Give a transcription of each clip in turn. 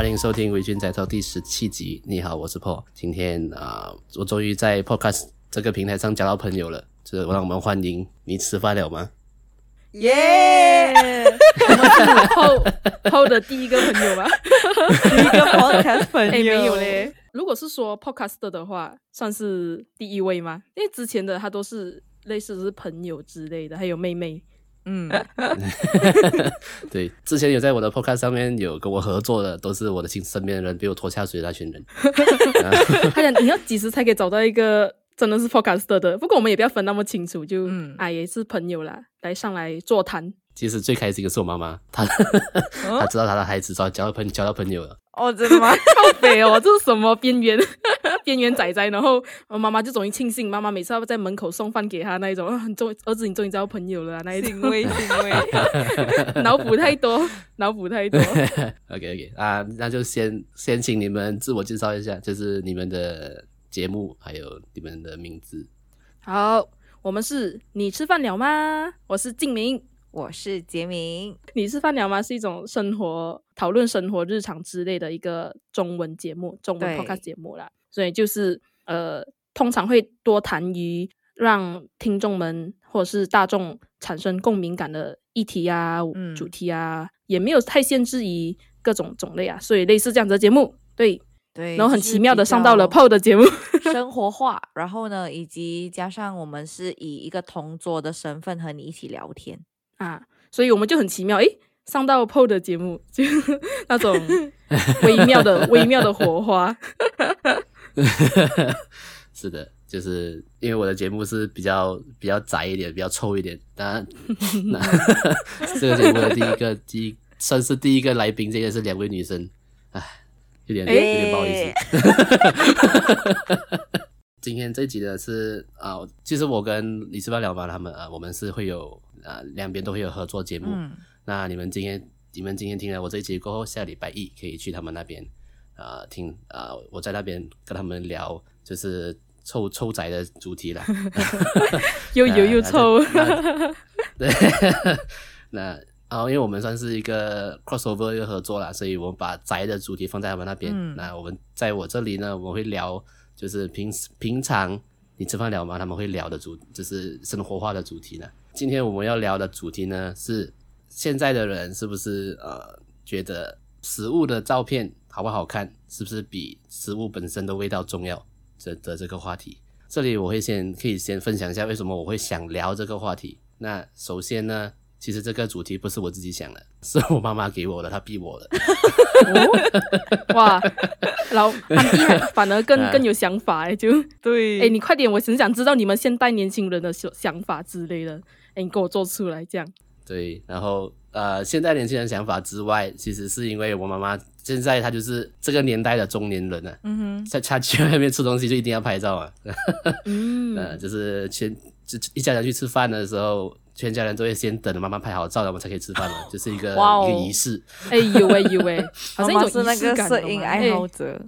欢迎收听《微醺宅 Talk》第十七集。你好，我是 Paul。今天啊、呃，我终于在 Podcast 这个平台上交到朋友了，就是让我们欢迎你吃饭了吗？耶、yeah! 我们是 Paul Paul 的第一个朋友吗？第一个 Podcast 朋友、欸、没有嘞。如果是说 Podcaster 的话，算是第一位吗？因为之前的他都是类似是朋友之类的，还有妹妹。嗯，对，之前有在我的 podcast 上面有跟我合作的，都是我的亲身边的人，被我拖下水的那群人。他讲你要几时才可以找到一个真的是 podcaster 的？不过我们也不要分那么清楚，就嗯，啊，也是朋友啦，来上来座谈。其实最开心的是我妈妈，她 她知道她的孩子找交到朋交到朋友了。哦，真的吗？靠北哦，这是什么边缘边缘仔仔？然后我妈妈就终于庆幸，妈妈每次要在门口送饭给他那一种，很终儿子你终于交朋友了、啊、那一种。欣慰欣慰，脑补太多，脑补太多。OK OK 啊，那就先先请你们自我介绍一下，就是你们的节目还有你们的名字。好，我们是你吃饭了吗？我是静明。我是杰明，你是饭聊吗？是一种生活讨论、生活日常之类的一个中文节目，中文 podcast 节目啦。所以就是呃，通常会多谈于让听众们或者是大众产生共鸣感的议题啊、嗯、主题啊，也没有太限制于各种种类啊。所以类似这样子的节目，对对，然后很奇妙的上到了 PO 的节目，生活化。然后呢，以及加上我们是以一个同桌的身份和你一起聊天。啊，所以我们就很奇妙，诶，上到 PO 的节目，就 那种 微妙的、微妙的火花。是的，就是因为我的节目是比较比较窄一点，比较臭一点。当然，那这个节目的第一个第一算是第一个来宾，这个是两位女生，唉，有点有点不好意思。今天这集呢是啊，其实我跟你吃饭了吗他们啊，我们是会有啊两边都会有合作节目。嗯、那你们今天你们今天听了我这一集过后，下礼拜一可以去他们那边啊听啊，我在那边跟他们聊就是臭臭宅的主题啦 又油又臭。对，那啊，因为我们算是一个 crossover 一个合作啦，所以我们把宅的主题放在他们那边。嗯、那我们在我这里呢，我们会聊。就是平平常你吃饭聊吗？他们会聊的主就是生活化的主题呢。今天我们要聊的主题呢是现在的人是不是呃觉得食物的照片好不好看，是不是比食物本身的味道重要？这的这个话题，这里我会先可以先分享一下为什么我会想聊这个话题。那首先呢。其实这个主题不是我自己想的，是我妈妈给我的，她逼我的。哦、哇，老反而更 更有想法哎，就对。哎，你快点，我很想知道你们现代年轻人的想想法之类的。哎，你给我做出来这样。对，然后呃，现在年轻人想法之外，其实是因为我妈妈现在她就是这个年代的中年人了。嗯哼，在她去外面吃东西就一定要拍照啊。嗯，呃，就是全就一家人去吃饭的时候。全家人都会先等着妈妈拍好照，然后我们才可以吃饭嘛，就是一个 一个仪式。哎呦喂呦喂，好像一种仪式感。妈妈是那个摄影爱好者，欸、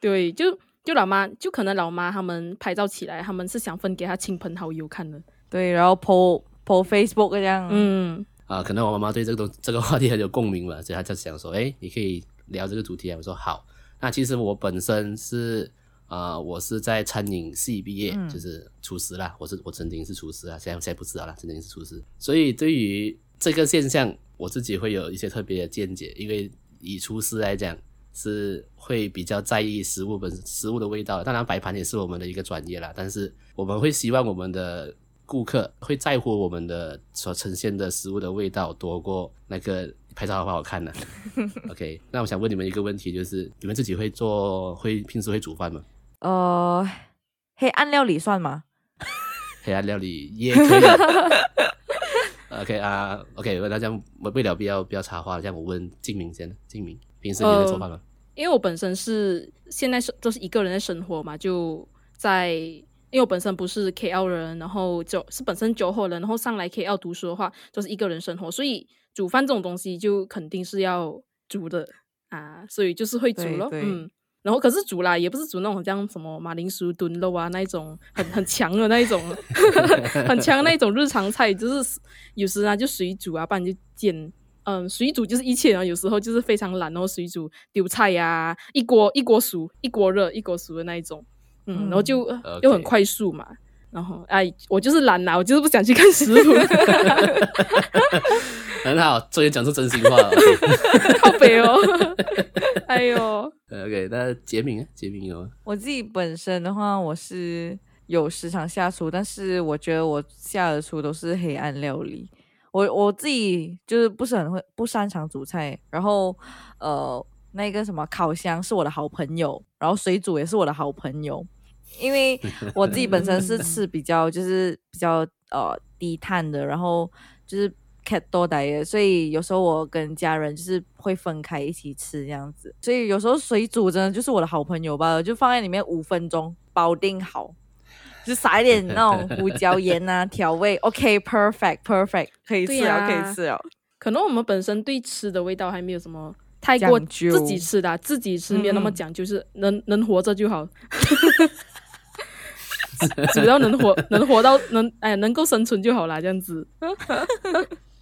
对，就就老妈，就可能老妈他们拍照起来，他们是想分给他亲朋好友看的。对，然后 po po Facebook 这样。嗯啊，可能我妈妈对这个东这个话题很有共鸣吧，所以她就想说，哎，你可以聊这个主题啊。我说好。那其实我本身是。啊、呃，我是在餐饮系毕业，嗯、就是厨师啦。我是我曾经是厨师啊，现在现在不知道啦，曾经是厨师。所以对于这个现象，我自己会有一些特别的见解。因为以厨师来讲，是会比较在意食物本食物的味道。当然，摆盘也是我们的一个专业啦。但是我们会希望我们的顾客会在乎我们的所呈现的食物的味道多过那个拍照好不好看呢？OK，那我想问你们一个问题，就是你们自己会做会平时会煮饭吗？呃，黑暗料理算吗？黑暗料理也可以。OK 啊，OK，那这样我为了不要不要插话，这样我问静明先。静明，平时你会做饭吗？呃，因为我本身是现在是都是一个人在生活嘛，就在因为我本身不是 KL 人，然后就是本身九后人，然后上来 KL 读书的话，就是一个人生活，所以煮饭这种东西就肯定是要煮的啊，所以就是会煮咯，嗯。然后可是煮啦，也不是煮那种像什么马铃薯炖肉啊那一种很很强的那一种，很强的那一种日常菜，就是有时啊就水煮啊，不然就煎嗯，水煮就是一切啊，有时候就是非常懒，然后水煮丢菜呀、啊，一锅一锅熟，一锅热一锅熟的那一种，嗯，嗯然后就又很快速嘛。然后哎，我就是懒呐，我就是不想去看食谱。很好，终于讲出真心话了。靠北哦，哎呦。OK，那杰明啊，杰明有吗？我自己本身的话，我是有时常下厨，但是我觉得我下的厨都是黑暗料理。我我自己就是不是很会，不擅长煮菜。然后呃，那个什么烤箱是我的好朋友，然后水煮也是我的好朋友。因为 我自己本身是吃比较就是比较呃低碳的，然后就是 keto diet，所以有时候我跟家人就是会分开一起吃这样子。所以有时候水煮真的就是我的好朋友吧，就放在里面五分钟包定好，就撒一点那种胡椒 盐啊调味，OK，perfect，perfect，、okay, perfect, 可以吃了，啊、可以吃了。可能我们本身对吃的味道还没有什么太过自己吃的、啊，自己吃没有那么讲究，是能能活着就好。只要能活，能活到能哎，能够生存就好啦，这样子。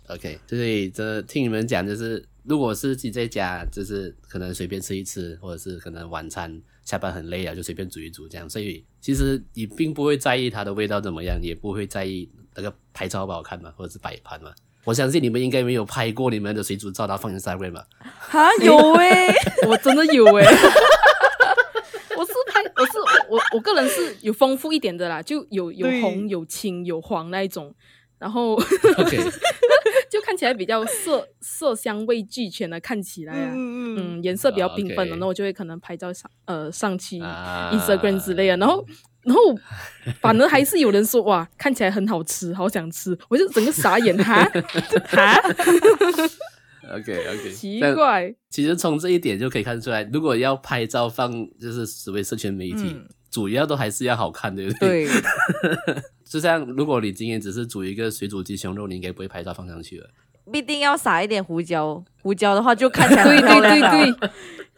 OK，所以这听你们讲，就是如果是自己在家，就是可能随便吃一吃，或者是可能晚餐下班很累啊，就随便煮一煮这样。所以其实你并不会在意它的味道怎么样，也不会在意那个拍照好不好看嘛，或者是摆盘嘛。我相信你们应该没有拍过你们的水煮照，然后放在 Instagram 嘛？哈，有诶、欸，我真的有诶、欸。我是拍，我是我我个人是有丰富一点的啦，就有有红有青有黄那一种，然后 就看起来比较色色香味俱全的，看起来啊，嗯，颜色比较缤纷的，那、oh, okay. 我就会可能拍照上呃上去 Instagram 之类的，然后然后反而还是有人说哇，看起来很好吃，好想吃，我就整个傻眼哈哈。OK OK，奇怪，其实从这一点就可以看出来，如果要拍照放，就是所谓社群媒体，嗯、主要都还是要好看，对不对？对。就像如果你今天只是煮一个水煮鸡胸肉，你应该不会拍照放上去了。必定要撒一点胡椒，胡椒的话就看起来很漂亮，对对对对，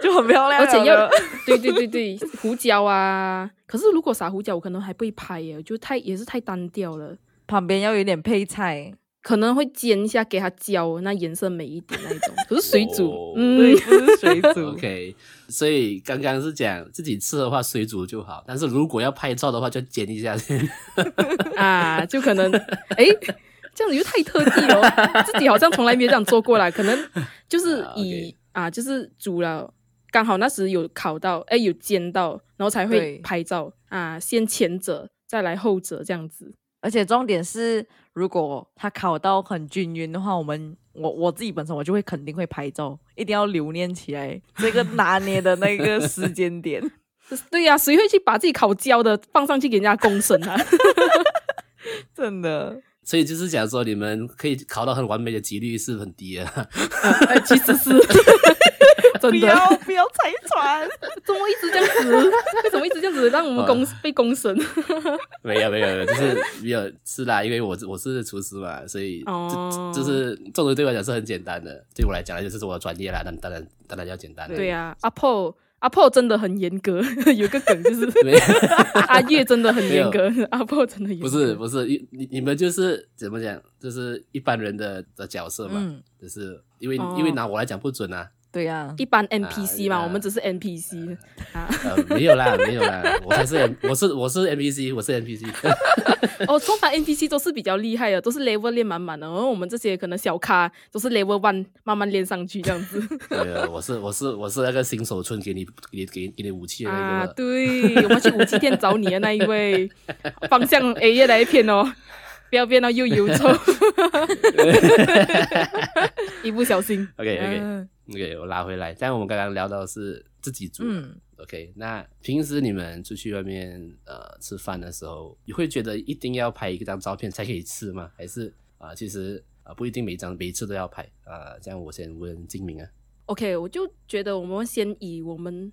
就很漂亮。而且要对对对对胡椒啊，可是如果撒胡椒，我可能还不会拍耶，就太也是太单调了。旁边要有一点配菜。可能会煎一下，给它焦，那颜色美一点那一种。可是水煮，oh, 嗯，对，不是水煮。OK，所以刚刚是讲自己吃的话，水煮就好。但是如果要拍照的话，就煎一下先。啊，就可能，哎，这样子又太特地了。自己好像从来没有这样做过啦。可能就是以.啊，就是煮了，刚好那时有考到，哎，有煎到，然后才会拍照啊。先前者，再来后者，这样子。而且重点是，如果他考到很均匀的话，我们我我自己本身我就会肯定会拍照，一定要留念起来这个拿捏的那个时间点。对呀、啊，谁会去把自己烤焦的放上去给人家公审啊？真的。所以就是讲说，你们可以考到很完美的几率是很低的。呃、其实是。真的不要不要拆穿，怎么一直这样子？为什么一直这样子让我们公、哦、被公审？没有没有，就是没有是啦，因为我我是厨师嘛，所以哦，就是做的对我来讲是很简单的，对我来讲就是我的专业啦，那当然当然要简单。对呀、啊，阿破阿破真的很严格，有个梗就是阿月真的很严格，阿破真的严格。不是不是，你你们就是怎么讲，就是一般人的的角色嘛，嗯、就是因为、哦、因为拿我来讲不准啊。对呀、啊，一般 NPC 嘛，啊、我们只是 NPC 啊，呃，没有啦，没有啦，我才是我是我是 NPC，我是 NPC。哦，通常 NPC 都是比较厉害的，都是 level 练满满的，然后我们这些可能小咖都是 level one 慢慢练上去这样子。对，我是我是我是那个新手村给你给你给给你武器的那个。啊，对，我们去武器店找你的那一位，方向 A 越来越偏哦，不要变到又油臭，一不小心。OK OK。嗯 OK，我拉回来。但我们刚刚聊到的是自己煮。嗯、OK，那平时你们出去外面呃吃饭的时候，你会觉得一定要拍一张照片才可以吃吗？还是啊、呃，其实啊、呃、不一定每张每一次都要拍啊、呃？这样我先问静明啊。OK，我就觉得我们先以我们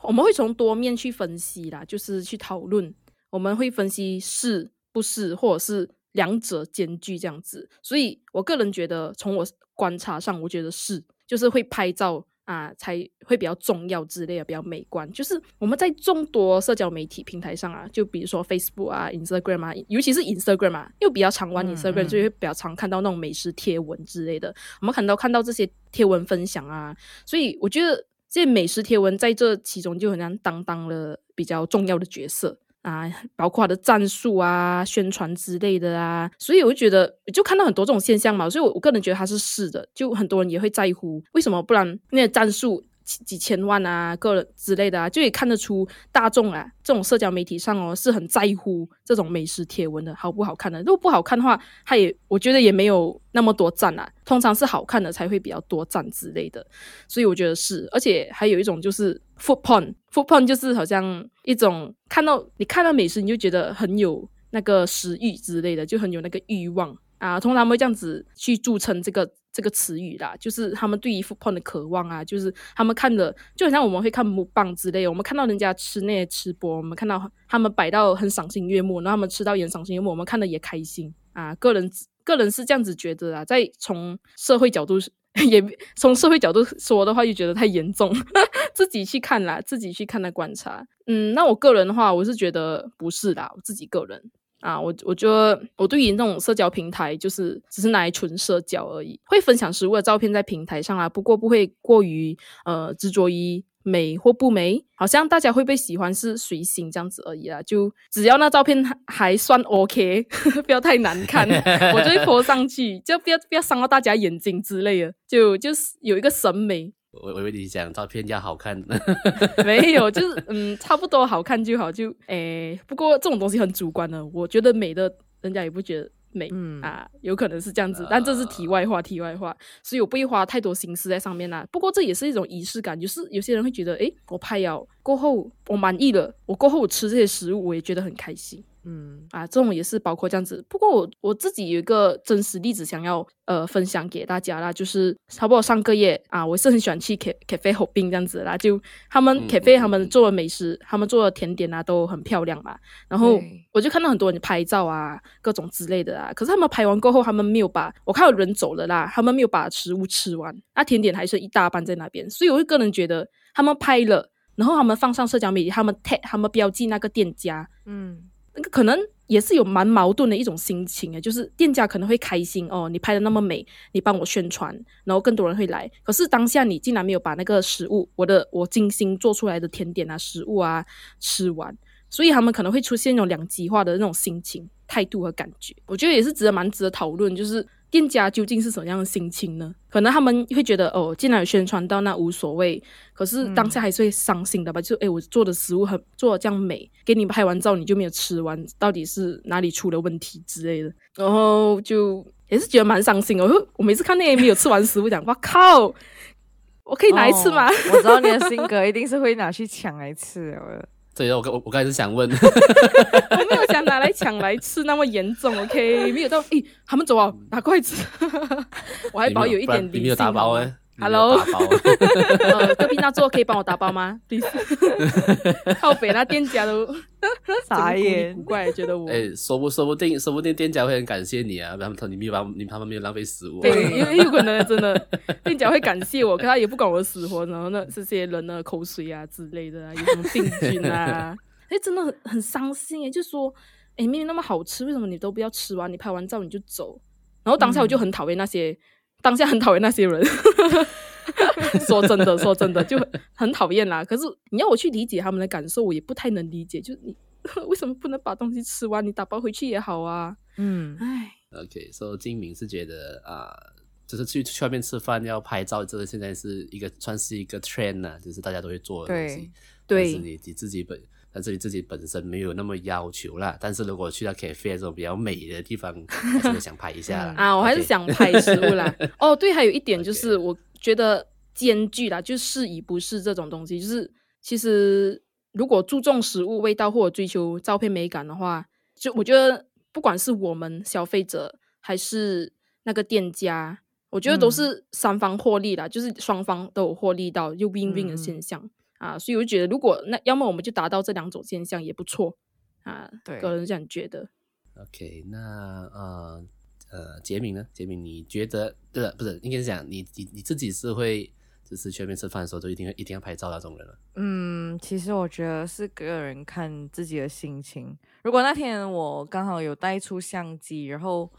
我们会从多面去分析啦，就是去讨论，我们会分析是不是，或者是两者兼具这样子。所以我个人觉得，从我观察上，我觉得是。就是会拍照啊，才会比较重要之类的，比较美观。就是我们在众多社交媒体平台上啊，就比如说 Facebook 啊、Instagram 啊，尤其是 Instagram 啊，因为比较常玩 Instagram，所以会比较常看到那种美食贴文之类的。我们看到看到这些贴文分享啊，所以我觉得这些美食贴文在这其中就很像担当了比较重要的角色。啊，包括他的战术啊、宣传之类的啊，所以我就觉得，就看到很多这种现象嘛，所以我我个人觉得他是是的，就很多人也会在乎，为什么不然那些战术？几几千万啊，个人之类的啊，就也看得出大众啊，这种社交媒体上哦是很在乎这种美食贴文的好不好看的。如果不好看的话，他也我觉得也没有那么多赞啊。通常是好看的才会比较多赞之类的，所以我觉得是。而且还有一种就是 food porn，food porn 就是好像一种看到你看到美食你就觉得很有那个食欲之类的，就很有那个欲望啊。通常会这样子去著称这个。这个词语啦，就是他们对于 food porn 的渴望啊，就是他们看的，就好像我们会看木棒之类，我们看到人家吃那些吃播，我们看到他们摆到很赏心悦目，然后他们吃到也赏心悦目，我们看的也开心啊。个人个人是这样子觉得啊，在从社会角度 也从社会角度说的话，就觉得太严重，自己去看啦，自己去看来观察。嗯，那我个人的话，我是觉得不是啦，我自己个人。啊，我我觉得我对于那种社交平台，就是只是拿来纯社交而已，会分享食物的照片在平台上啊，不过不会过于呃执着于美或不美，好像大家会被喜欢是随性这样子而已啦，就只要那照片还算 OK，不要太难看，我就会 po 上去，就不要不要伤到大家眼睛之类的，就就是有一个审美。我我以为你讲照片要好看，没有，就是嗯，差不多好看就好，就诶、欸，不过这种东西很主观的，我觉得美的，人家也不觉得美、嗯、啊，有可能是这样子，但这是题外话，题外话，所以我不会花太多心思在上面啦。不过这也是一种仪式感，就是有些人会觉得，诶、欸，我拍了过后我满意了，我过后我吃这些食物，我也觉得很开心。嗯啊，这种也是包括这样子。不过我我自己有一个真实例子想要呃分享给大家啦，就是差不多上个月啊，我是很喜欢去 cafe hopping 这样子啦。就他们 cafe 他们做的美食，嗯、他们做的甜点啊都很漂亮嘛。然后我就看到很多人拍照啊，各种之类的啊。可是他们拍完过后，他们没有把我看到人走了啦，他们没有把食物吃完，那甜点还是一大半在那边。所以我个人觉得，他们拍了，然后他们放上社交媒体，他们 tag 他们标记那个店家，嗯。那个可能也是有蛮矛盾的一种心情啊，就是店家可能会开心哦，你拍的那么美，你帮我宣传，然后更多人会来。可是当下你竟然没有把那个食物，我的我精心做出来的甜点啊、食物啊吃完，所以他们可能会出现那种两极化的那种心情、态度和感觉。我觉得也是值得蛮值得讨论，就是。店家究竟是什么样的心情呢？可能他们会觉得哦，既然有宣传到，那无所谓。可是当下还是会伤心的吧？嗯、就诶，我做的食物很做的这样美，给你拍完照你就没有吃完，到底是哪里出了问题之类的？然后就也是觉得蛮伤心的。我我每次看那些没有吃完食物，讲哇靠，我可以拿一次吗？哦、我知道你的性格一定是会拿去抢来吃的。对，我我我刚才是想问，我没有想拿来抢来吃那么严重，OK？没有到，诶，他们走啊，拿筷子，我还保有一点理性。你没有打包诶。Hello，隔壁那桌可以帮我打包吗？靠北那店家都 傻眼，古怪，觉得我。哎，说不说不定，说不定店家会很感谢你啊，他们你没有把你他们没有浪费食物，对，因为有可能真的 店家会感谢我，可他也不管我的死活，然后呢这些人的口水啊之类的啊，有什么病菌啊，哎，真的很很伤心哎，就说哎，明明那么好吃，为什么你都不要吃完？你拍完照你就走，然后当下我就很讨厌那些。当下很讨厌那些人，说真的，说真的就很讨厌啦。可是你要我去理解他们的感受，我也不太能理解。就是你为什么不能把东西吃完？你打包回去也好啊。嗯，唉。OK，所以精明是觉得啊、呃，就是去去外面吃饭要拍照，这个现在是一个算是一个 trend 就是大家都会做的东西。对，但是你你自己本。但是你自己本身没有那么要求啦，但是如果去到 cafe 这种比较美的地方，我真的想拍一下啦 啊，我还是想拍食物啦。哦，对，还有一点就是，我觉得兼具啦，就是以不是这种东西，就是其实如果注重食物味道或者追求照片美感的话，就我觉得不管是我们消费者还是那个店家，我觉得都是三方获利啦，嗯、就是双方都有获利到，就 win win 的现象。嗯啊，所以我就觉得，如果那要么我们就达到这两种现象也不错啊。对，个人这样觉得。OK，那呃呃，杰明呢？杰明，你觉得对了，不是应该是讲你你你自己是会就是去外面吃饭的时候，都一定会一定要拍照那种人了？嗯，其实我觉得是个人看自己的心情。如果那天我刚好有带出相机，然后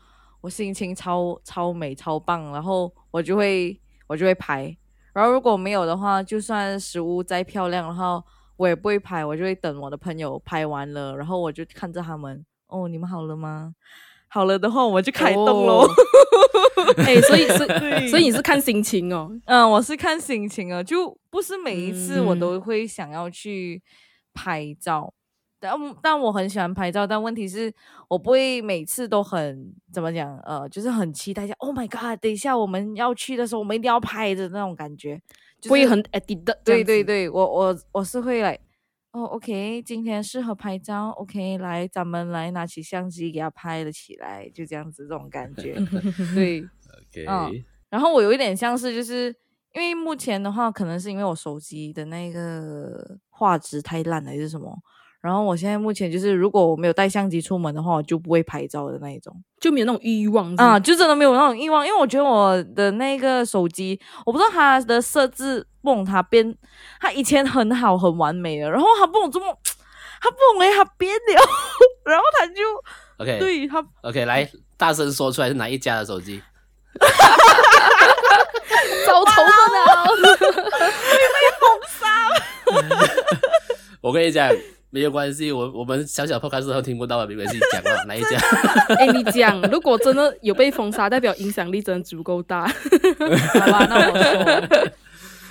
我心情超超美超棒，然后我就会我就会拍。然后如果没有的话，就算食物再漂亮，然后我也不会拍，我就会等我的朋友拍完了，然后我就看着他们。哦，你们好了吗？好了的话，我们就开动喽。哎、欸，所以是，所以你是看心情哦。嗯，我是看心情啊，就不是每一次我都会想要去拍照，嗯、但但我很喜欢拍照，但问题是我不会每次都很怎么讲，呃，就是很期待一下。Oh my god！等一下我们要去的时候，我们一定要拍的那种感觉，就是、不会很 edit 的。对对对，我我我是会来。哦、oh，OK，今天适合拍照，OK，来，咱们来拿起相机给他拍了起来，就这样子，这种感觉，对，OK，嗯，然后我有一点像是，就是因为目前的话，可能是因为我手机的那个画质太烂了，还是什么。然后我现在目前就是，如果我没有带相机出门的话，我就不会拍照的那一种，就没有那种欲望啊，就真的没有那种欲望，因为我觉得我的那个手机，我不知道它的设置不它变，它以前很好很完美的，然后它不懂这么，它不懂哎，它变了，然后它就，OK，对它，OK，来大声说出来是哪一家的手机？找仇恨啊！被封杀了。我跟你讲，没有关系，我我们小小 podcast 都听不到了，没关系，讲吧，哪一家？哎、欸，你讲，如果真的有被封杀，代表影响力真的足够大。好吧，那我说，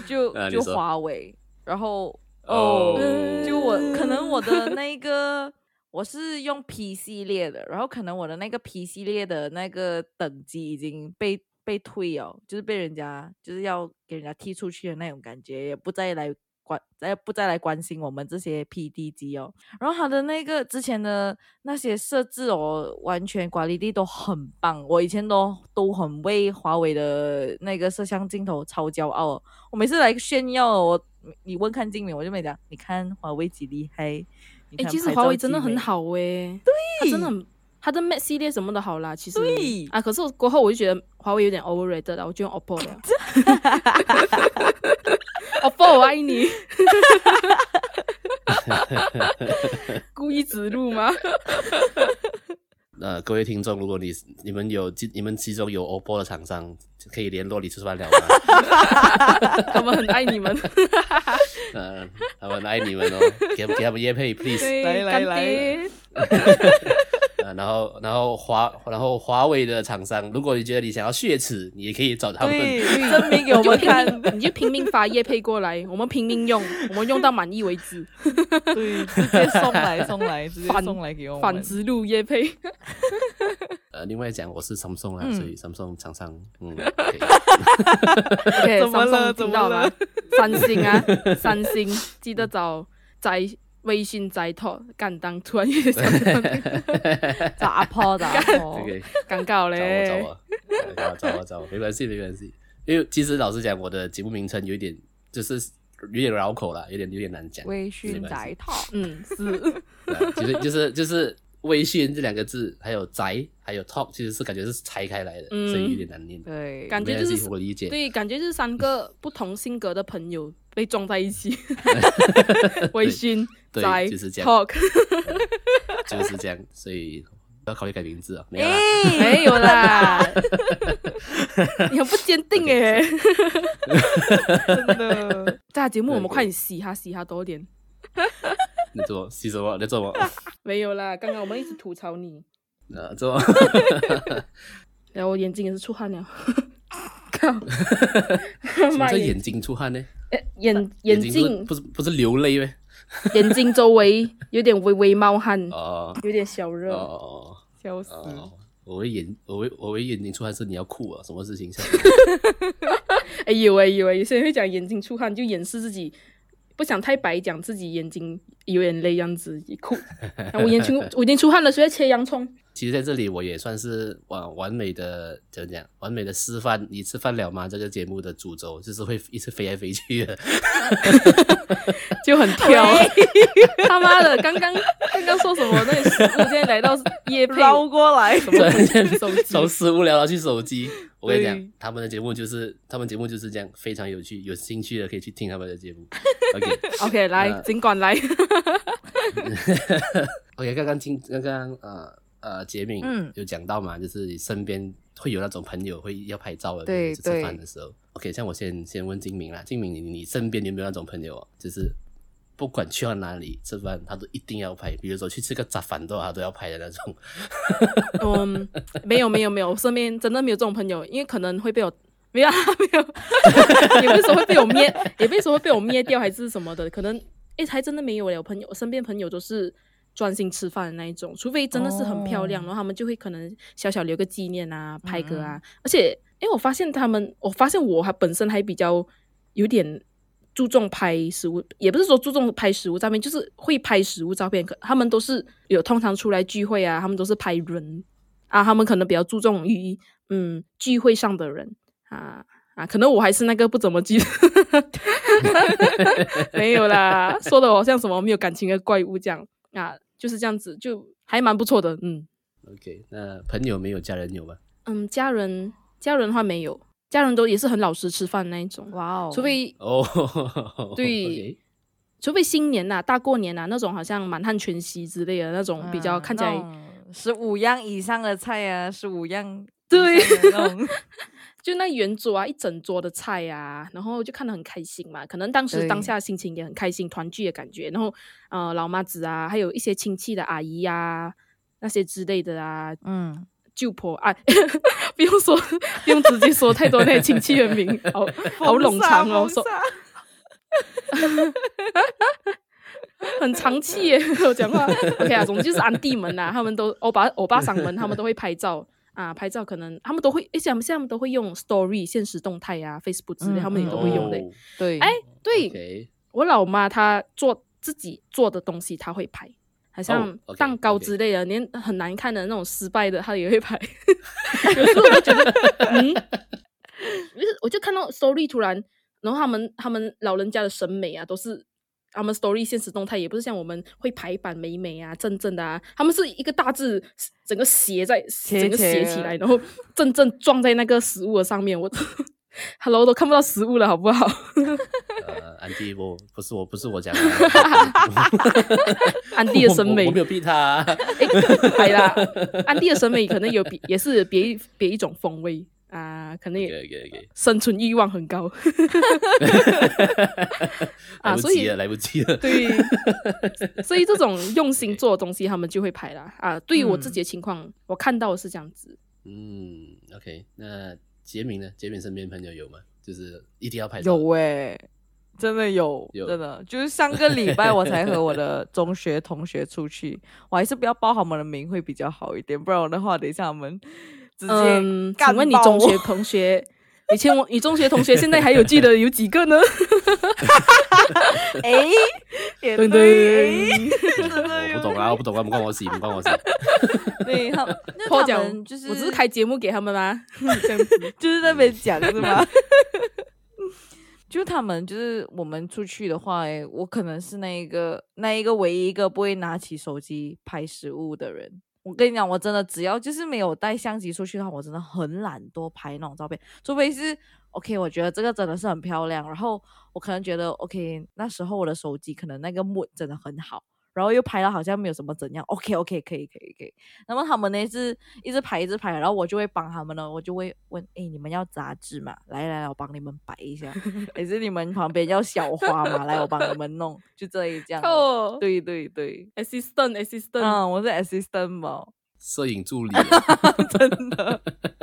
就、啊、就华为，然后哦，就我可能我的那个我是用 P 系列的，然后可能我的那个 P 系列的那个等级已经被被退哦，就是被人家就是要给人家踢出去的那种感觉，也不再来。关再不再来关心我们这些 PD 机哦，然后他的那个之前的那些设置哦，完全管理力都很棒。我以前都都很为华为的那个摄像镜头超骄傲。哦我每次来炫耀，我你问看静敏，我就没讲。你看华为几厉害？哎、欸，其实华为真的很好哎，对，它真的很，它的 Mate 系列什么的好啦。其实对啊，可是我过后我就觉得华为有点 overrated 了，我就用 OPPO 了。OPPO 我爱你，故意指路吗？呃，各位听众，如果你你们有你们其中有 OPPO 的厂商，可以联络你吃饭聊吗？他们很爱你们，呃，他们很爱你们哦，给给他们业配，please，来来来。然后，然后华，然后华为的厂商，如果你觉得你想要血耻，你也可以找他们，证明给我们看，你就拼命发叶配过来，我们拼命用，我们用到满意为止。对，直接送来送来，直接送来给我们。反植入业配。呃，另外讲，我是 Samsung 啊，所以 Samsung 厂商，嗯，OK，怎么了？怎么了？三星啊，三星，记得找在。微信摘头，干当突然间想砸破的，尴尬嘞！找我找我找我找我，没关系没关系。因为其实老实讲，我的节目名称有一点就是有点绕口了，有点有点难讲。微信摘头，嗯，是，其实就是就是微信这两个字，还有宅还有 talk，其实是感觉是拆开来的，嗯、所以有点难念。对，感觉就是我理解。对，感觉就是三个不同性格的朋友被撞在一起。微信。对，就是这样，就是这样，所以要考虑改名字啊。没有啦，欸、没有啦，你很不坚定哎，真的。这节目我们快点洗哈洗哈多一点。你做洗什么？你做什么？没有啦，刚刚我们一直吐槽你。啊，做。然后我眼睛也是出汗了。靠！什么叫眼睛出汗呢？眼眼睛不是不是流泪呗？眼睛周围有点微微冒汗，哦，有点小热，哦，笑死！我为眼，我为我为眼睛出汗是你要哭啊？什么事情？哎有哎有哎，有些人会讲眼睛出汗就掩饰自己，不想太白，讲自己眼睛有点泪样子一，哭。我眼睛我已经出汗了，所以切洋葱。其实在这里我也算是完完美的怎么讲？完美的示范。你吃饭了吗？这个节目的主轴就是会一直飞来飞去的，就很挑。他妈的，刚刚刚刚说什么？那个食物现在来到业配捞过来，什么手机？从食物聊到去手机。我跟你讲，他们的节目就是他们节目就是这样，非常有趣。有兴趣的可以去听他们的节目。OK OK，来，尽管来。OK，刚刚听刚刚呃。呃，杰敏有讲到嘛，嗯、就是你身边会有那种朋友会要拍照的，对，吃饭的时候。OK，像我先先问金明啦，金明你你身边有没有那种朋友，就是不管去到哪里吃饭，他都一定要拍，比如说去吃个杂饭都他都要拍的那种。嗯，没有没有没有，身边真的没有这种朋友，因为可能会被我没有没有，也不是说会被我灭，也不是说会被我灭掉还是什么的，可能诶，还真的没有了。我朋友我身边朋友都是。专心吃饭的那一种，除非真的是很漂亮，oh. 然后他们就会可能小小留个纪念啊，拍个啊。嗯、而且，哎，我发现他们，我发现我还本身还比较有点注重拍食物，也不是说注重拍食物照片，就是会拍食物照片。可他们都是有通常出来聚会啊，他们都是拍人啊，他们可能比较注重于嗯聚会上的人啊啊，可能我还是那个不怎么聚，没有啦，说的好像什么没有感情的怪物这样啊。就是这样子，就还蛮不错的，嗯。OK，那朋友没有，家人有吗？嗯，家人家人的话没有，家人都也是很老实吃饭那一种。哇哦，除非哦，对，okay. 除非新年呐、啊、大过年呐、啊、那种，好像满汉全席之类的那种，比较看起来十五样以上的菜啊，十五样对那种。就那圆桌啊，一整桌的菜啊，然后就看得很开心嘛。可能当时当下心情也很开心，团聚的感觉。然后呃，老妈子啊，还有一些亲戚的阿姨呀、啊，那些之类的啊，嗯，舅婆啊，不用说，不用直接说太多那些亲戚的名，好 好冗长哦，说，很长气耶，我讲话。OK 啊，总之就是安弟们呐，他们都欧巴欧巴桑们，他们都会拍照。啊，拍照可能他们都会，诶，像现在他们都会用 Story 现实动态啊，Facebook 之类，嗯、他们也都会用的。哦、对，哎，对，Okay. 我老妈她做自己做的东西，她会拍，好像蛋糕之类的，连、oh, okay, okay. 很难看的那种失败的，她也会拍。有时候我就觉得，嗯，我就看到 Story 突然，然后他们他们老人家的审美啊，都是。他们 story 现实动态也不是像我们会排版美美啊正正的啊，他们是一个大字整个斜在整个斜起来，然后正正撞在那个食物的上面，我都 Hello 都看不到食物了，好不好？呃，安迪，我不是我不是我讲的，安迪的审美我，我没有逼他、啊，哎啦，安迪的审美可能有别也是别别一种风味。啊，可能也生存欲望很高，啊，所以来不及了，对，所以这种用心做的东西，他们就会拍啦。啊，对于我自己的情况，嗯、我看到的是这样子。嗯，OK，那杰明呢？杰明身边朋友有吗？就是一定要拍照？有诶、欸，真的有，有真的，就是上个礼拜我才和我的中学同学出去，我还是不要报他们的名会比较好一点，不然的话，等一下我们。嗯，请问你中学同学，以前我，你中学同学现在还有记得有几个呢？哎、欸，对对，我不懂啊，我不懂啊，不关我事，不关我事。对，他们讲就是，我只是开节目给他们吗？就是在那边讲是吗？就他们就是我们出去的话，哎，我可能是那一个那一个唯一一个不会拿起手机拍食物的人。我跟你讲，我真的只要就是没有带相机出去的话，我真的很懒多拍那种照片，除非是 OK，我觉得这个真的是很漂亮，然后我可能觉得 OK，那时候我的手机可能那个 mood 真的很好。然后又拍了，好像没有什么怎样。OK OK，可以可以可以。那么他们呢是一直拍一直拍，然后我就会帮他们呢，我就会问：哎，你们要杂志嘛？来来来，我帮你们摆一下。还是你们旁边要小花嘛？来，我帮你们弄。就这一这样。哦，对对对，assistant assistant，嗯，我是 assistant 嘛，摄影助理，真的。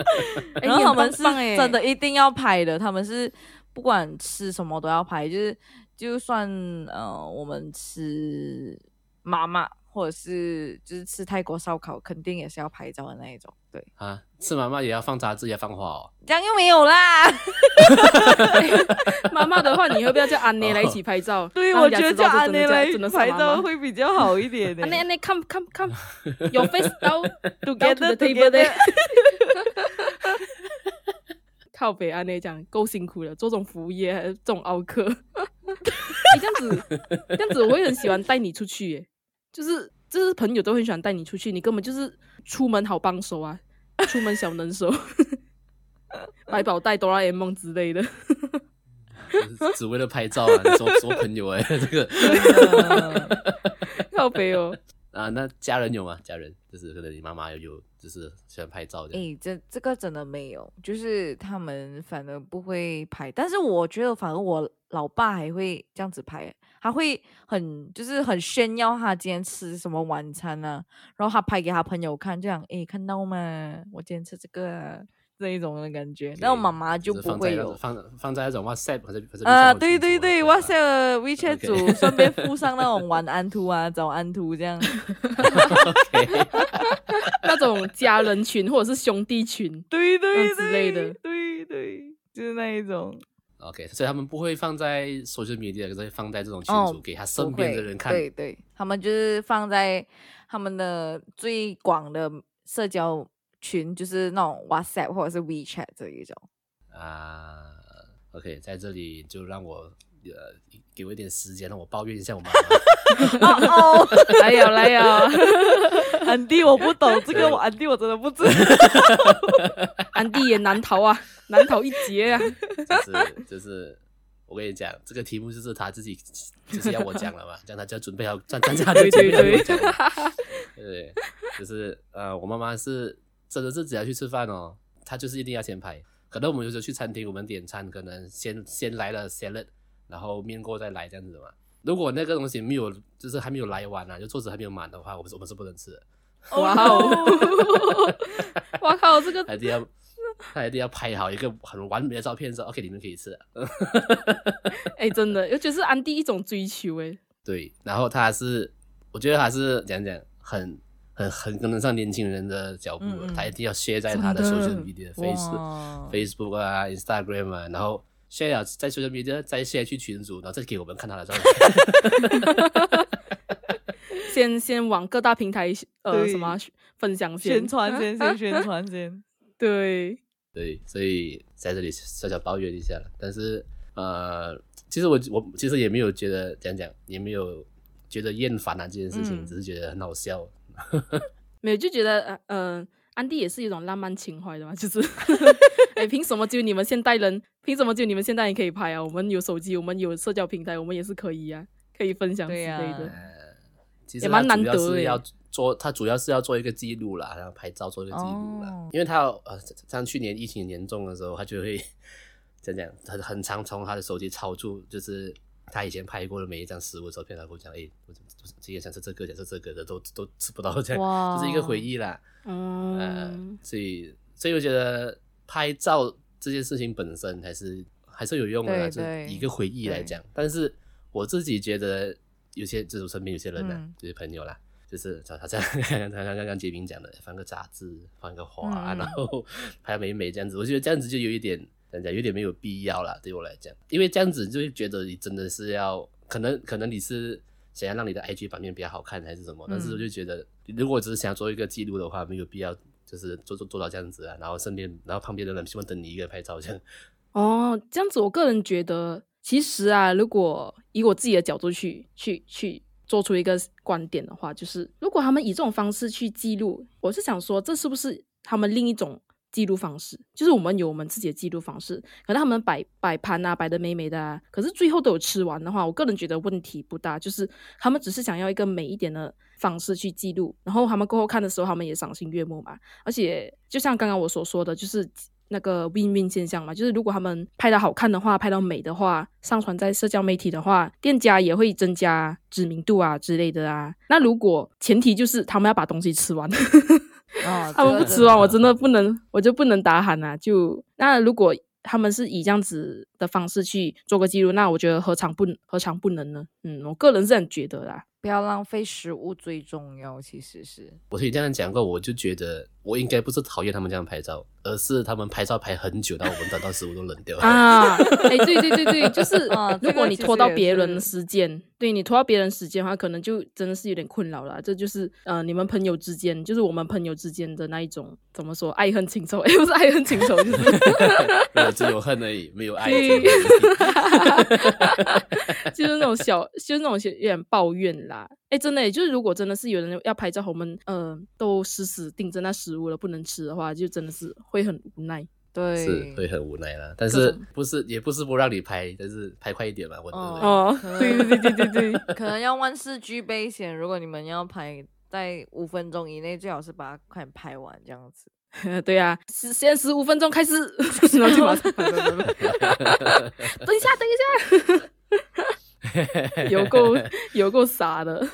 然后他们是真的一定要拍的，他们是不管吃什么都要拍，就是就算呃我们吃。妈妈，或者是就是吃泰国烧烤，肯定也是要拍照的那一种。对啊，吃妈妈也要放杂志，也要放花哦。这样又没有啦。妈妈的话，你会不要叫安妮来一起拍照？对，我觉得叫安妮来拍照会比较好一点。安妮，安妮，come come come，your face down together together。靠北安妮讲够辛苦了，做这种服务业还是这种奥客。你这样子，这样子我也很喜欢带你出去耶，就是就是朋友都很喜欢带你出去，你根本就是出门好帮手啊，出门小能手，百宝袋、哆啦 A 梦之类的，只为了拍照啊，你做做朋友哎，这个 靠北哦。啊，那家人有吗？家人就是可能你妈妈有，就是喜欢拍照的。哎、这这个真的没有，就是他们反而不会拍。但是我觉得，反而我老爸还会这样子拍，他会很就是很炫耀他今天吃什么晚餐啊，然后他拍给他朋友看，这样哎、看到吗？我今天吃这个、这一种的感觉，那我妈妈就不会有放放在那种 WhatsApp 或者啊，对对对，WhatsApp WeChat 组顺便附上那种晚安图啊、早安图这样，那种家人群或者是兄弟群，对对之类的，对对，就是那一种。OK，所以他们不会放在 social media，可是放在这种群组给他身边的人看。对对，他们就是放在他们的最广的社交。群就是那种 WhatsApp 或者是 WeChat 这一种啊。Uh, OK，在这里就让我呃给我一点时间，让我抱怨一下我妈妈。哦 哦，来有来有，安迪我不懂这个，我安迪我真的不知道。安迪也难逃啊，难逃一劫啊。就是就是，我跟你讲，这个题目就是他自己就是要我讲了嘛，这样他就要准备好站站在他的前面对对对，对，就是呃，我妈妈是。真的是只要去吃饭哦，他就是一定要先拍。可能我们有时候去餐厅，我们点餐可能先先来了 salad，然后面过再来这样子嘛。如果那个东西没有，就是还没有来完啊，就桌子还没有满的话，我们我们是不能吃的。哇哦！哇靠，这个他一定要他一定要拍好一个很完美的照片，说 OK，你们可以吃。哎、欸，真的，尤其是安迪一种追求哎。对，然后他还是，我觉得还是讲讲很。很很跟得上年轻人的脚步，嗯、他一定要 share 在他的 social media Facebook Facebook 啊，Instagram 啊，然后 share 在 social media 再 share 去群组，然后再给我们看他的照片。先先往各大平台呃什么分享宣传先，先宣传先。对对，所以在这里小小抱怨一下了。但是呃，其实我我其实也没有觉得讲讲，也没有觉得厌烦啊这件事情，嗯、只是觉得很好笑。没有就觉得，呃，安迪也是一种浪漫情怀的嘛，就是，哎，凭什么只有你们现代人，凭什么只有你们现代人可以拍啊？我们有手机，我们有社交平台，我们也是可以呀、啊，可以分享之类的。其实也蛮难得的。要做，他主要是要做一个记录啦，然后拍照做一个记录啦，哦、因为他呃，像去年疫情严重的时候，他就会这样很很常从他的手机操作，就是。他以前拍过的每一张食物照片，他跟我讲：“哎、欸，我今天想吃这个，想吃这个的，都都吃不到，这样，哇就是一个回忆啦。嗯”呃，所以所以我觉得拍照这件事情本身还是还是有用的，就一个回忆来讲。但是我自己觉得有些就是身边有些人呢、啊，嗯、就是朋友啦，就是他这样，他刚刚刚刚杰明讲的，放个杂志，放个花，嗯、然后拍美美这样子，我觉得这样子就有一点。人家有点没有必要啦，对我来讲，因为这样子就会觉得你真的是要，可能可能你是想要让你的 IG 版面比较好看还是什么，嗯、但是我就觉得，如果只是想要做一个记录的话，没有必要就是做做做到这样子啊，然后身边然后旁边的人希望等你一个人拍照这样。哦，这样子，我个人觉得，其实啊，如果以我自己的角度去去去做出一个观点的话，就是如果他们以这种方式去记录，我是想说，这是不是他们另一种？记录方式就是我们有我们自己的记录方式，可能他们摆摆盘啊，摆得美美的啊，可是最后都有吃完的话，我个人觉得问题不大，就是他们只是想要一个美一点的方式去记录，然后他们过后看的时候，他们也赏心悦目嘛。而且就像刚刚我所说的，就是那个 win win 现象嘛，就是如果他们拍的好看的话，拍到美的话，上传在社交媒体的话，店家也会增加知名度啊之类的啊。那如果前提就是他们要把东西吃完。哦，他们不吃完，我真的不能，我就不能打喊啊！就那如果他们是以这样子的方式去做个记录，那我觉得何尝不何尝不能呢？嗯，我个人是这样觉得啦。不要浪费食物最重要，其实是。我可以这样讲过，我就觉得我应该不是讨厌他们这样拍照，而是他们拍照拍很久，然后我们等到食物都冷掉了啊！哎，对对对对，就是 啊如果你拖到别人的时间，对你拖到别人时间的话，可能就真的是有点困扰了。这就是呃，你们朋友之间，就是我们朋友之间的那一种怎么说，爱恨情仇？哎，不是爱恨情仇，就是 只有恨而已，没有爱。就是那种小，就是那种有点抱怨啦。哎，真的，就是如果真的是有人要拍照，我们呃都死死盯着那食物了，不能吃的话，就真的是会很无奈。对，是会很无奈啦。但是不是也不是不让你拍，但是拍快一点嘛，我。哦，对对对对对对，可能要万事俱备先。如果你们要拍在五分钟以内，最好是把它快点拍完，这样子。对呀、啊，先十五分钟开始，然后就马上。等一下，等一下。有够有够傻的。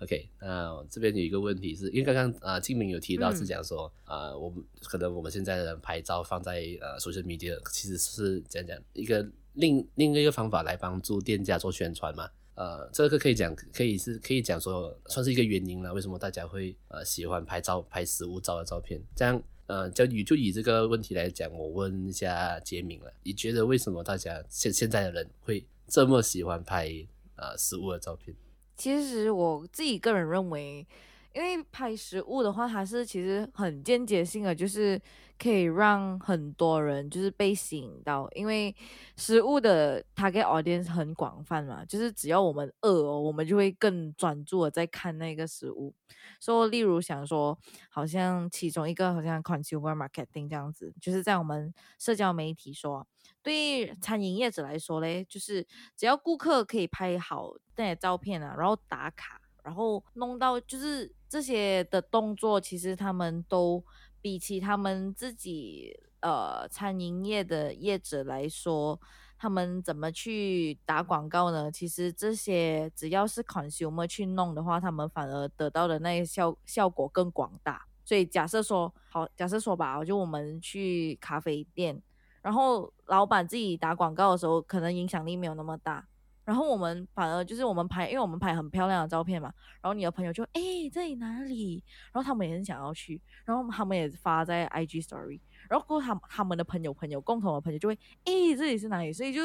OK，那这边有一个问题是，因为刚刚啊，静明有提到是讲说，啊、嗯呃，我们可能我们现在的人拍照放在呃 social media，其实是讲讲一个另另一个方法来帮助店家做宣传嘛。呃，这个可以讲，可以是可以讲说，算是一个原因了。为什么大家会呃喜欢拍照、拍实物照的照片？这样，呃，就以就以这个问题来讲，我问一下杰明了，你觉得为什么大家现现在的人会这么喜欢拍呃食物的照片？其实我自己个人认为，因为拍食物的话，它是其实很间接性的，就是。可以让很多人就是被吸引到，因为食物的 target audience 很广泛嘛，就是只要我们饿哦，我们就会更专注的在看那个食物。所以，例如想说，好像其中一个好像 consumer marketing 这样子，就是在我们社交媒体说，对于餐饮业者来说嘞，就是只要顾客可以拍好那些照片啊，然后打卡，然后弄到就是这些的动作，其实他们都。比起他们自己呃餐饮业的业者来说，他们怎么去打广告呢？其实这些只要是 consumer 去弄的话，他们反而得到的那些效效果更广大。所以假设说好，假设说吧，就我们去咖啡店，然后老板自己打广告的时候，可能影响力没有那么大。然后我们反而就是我们拍，因为我们拍很漂亮的照片嘛。然后你的朋友就哎，这里哪里？然后他们也很想要去，然后他们也发在 IG Story。然后过后他他们的朋友朋友共同的朋友就会哎，这里是哪里？所以就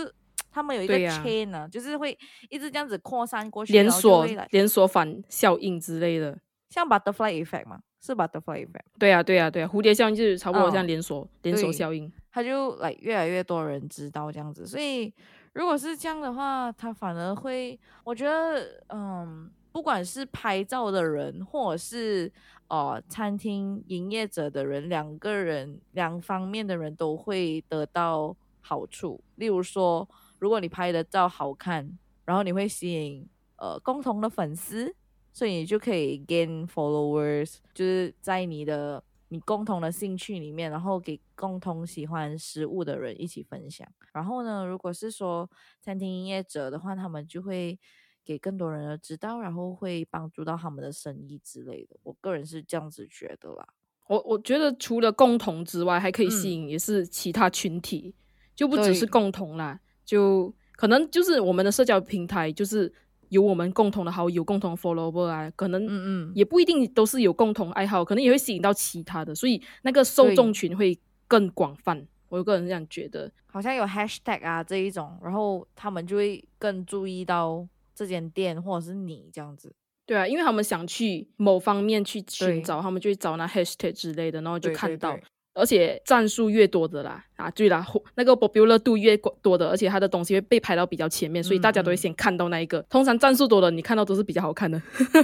他们有一个 chain 呢、啊，就是会一直这样子扩散过去，连锁连锁反效应之类的，像 butterfly effect 嘛，是 butterfly effect。对啊对啊对啊，蝴蝶效应就是差不多像连锁、哦、连锁效应，它就来越来越多人知道这样子，所以。如果是这样的话，他反而会，我觉得，嗯，不管是拍照的人，或者是呃餐厅营业者的人，两个人两方面的人都会得到好处。例如说，如果你拍的照好看，然后你会吸引呃共同的粉丝，所以你就可以 gain followers，就是在你的。你共同的兴趣里面，然后给共同喜欢食物的人一起分享。然后呢，如果是说餐厅营业者的话，他们就会给更多人的知道，然后会帮助到他们的生意之类的。我个人是这样子觉得啦。我我觉得除了共同之外，还可以吸引也是其他群体，嗯、就不只是共同啦，就可能就是我们的社交平台就是。有我们共同的好友，共同 follower 啊，可能嗯嗯，也不一定都是有共同爱好，可能也会吸引到其他的，所以那个受众群会更广泛。我个人这样觉得，好像有 hashtag 啊这一种，然后他们就会更注意到这间店或者是你这样子。对啊，因为他们想去某方面去寻找，他们就会找那 hashtag 之类的，然后就看到。对对对而且赞数越多的啦，啊，对啦，那个 popular 度越多的，而且他的东西会被排到比较前面，所以大家都会先看到那一个。嗯、通常赞数多的，你看到都是比较好看的，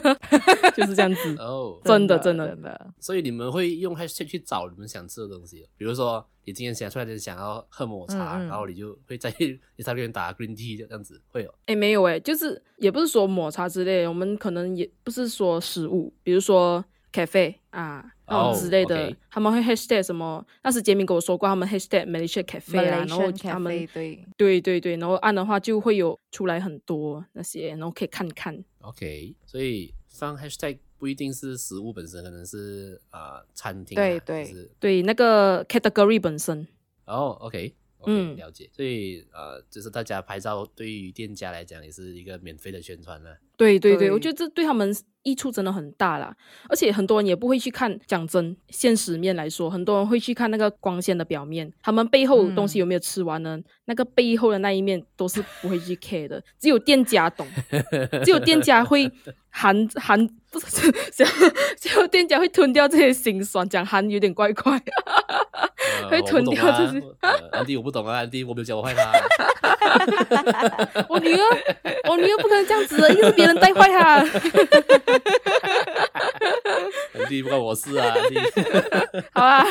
就是这样子。哦，真的真的真的。所以你们会用 hashtag 去找你们想吃的东西，比如说你今天想出来就想要喝抹茶，嗯嗯然后你就会在你上面打 green tea 这样子，会有？哎，没有哎，就是也不是说抹茶之类，我们可能也不是说食物，比如说。cafe 啊，那种之类的，oh, okay. 他们会 hashtag 什么？那时杰明跟我说过，他们 hashtag Malaysia cafe 啊，然后他们对对对对，然后按的话就会有出来很多那些，然后可以看看。OK，所以放 hashtag 不一定是食物本身，可能是啊、呃、餐厅、啊，对对、就是、对那个 category 本身。哦、oh,，OK 嗯，了解。所以呃，就是大家拍照对于店家来讲也是一个免费的宣传了。对对对，对我觉得这对他们益处真的很大啦。而且很多人也不会去看，讲真，现实面来说，很多人会去看那个光鲜的表面，他们背后东西有没有吃完呢？嗯、那个背后的那一面都是不会去 care 的，只有店家懂，只有店家会含含，不是，只有只有店家会吞掉这些辛酸，讲含有点怪怪。会吞掉这些，安迪我不懂啊，安迪我没有教我坏他。我女儿，我女儿不可能这样子的，一定是别人带坏她。安迪不关我事啊，安迪。好啊，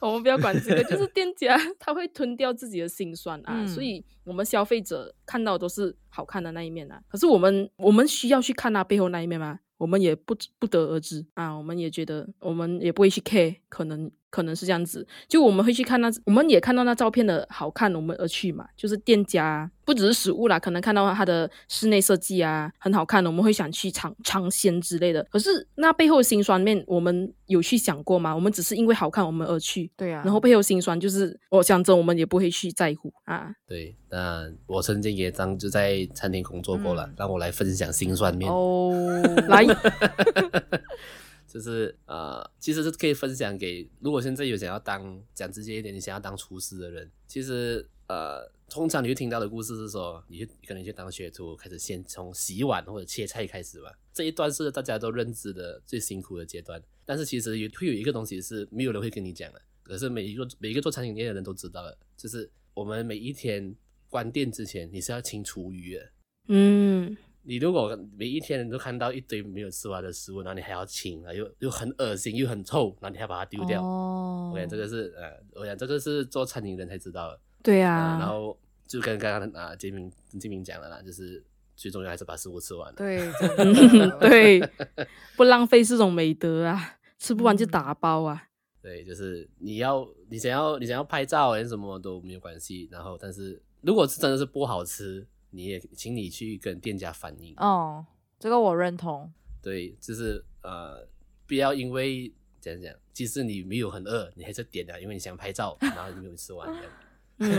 我们不要管这个，就是店家他会吞掉自己的辛酸啊，嗯、所以我们消费者看到的都是好看的那一面啊。可是我们我们需要去看他背后那一面吗？我们也不不得而知啊，我们也觉得我们也不会去 care，可能。可能是这样子，就我们会去看那，我们也看到那照片的好看，我们而去嘛。就是店家不只是食物啦，可能看到它的室内设计啊很好看，我们会想去尝尝鲜之类的。可是那背后的辛酸面，我们有去想过吗？我们只是因为好看我们而去，对啊。然后背后辛酸就是，我想着我们也不会去在乎啊。对，那我曾经也当就在餐厅工作过了，嗯、让我来分享辛酸面哦，来。就是呃，其实是可以分享给如果现在有想要当讲直接一点，你想要当厨师的人，其实呃，通常你会听到的故事是说，你去可能去当学徒，开始先从洗碗或者切菜开始吧，这一段是大家都认知的最辛苦的阶段。但是其实也会有一个东西是没有人会跟你讲的，可是每一个每一个做餐饮业的人都知道的，就是我们每一天关店之前，你是要清厨余的，嗯。你如果每一天你都看到一堆没有吃完的食物，然后你还要清啊，又又很恶心，又很臭，然后你还把它丢掉。哦，我想这个是呃，我想这个是做餐饮人才知道的。对啊、呃。然后就跟刚刚啊杰明杰明讲了啦，就是最重要还是把食物吃完。对，对，不浪费是种美德啊，吃不完就打包啊。对，就是你要你想要你想要拍照还是什么都没有关系。然后，但是如果是真的是不好吃。你也，请你去跟店家反映。哦，这个我认同。对，就是呃，不要因为怎样讲，即使你没有很饿，你还是点啊，因为你想拍照，然后你没有吃完。嗯，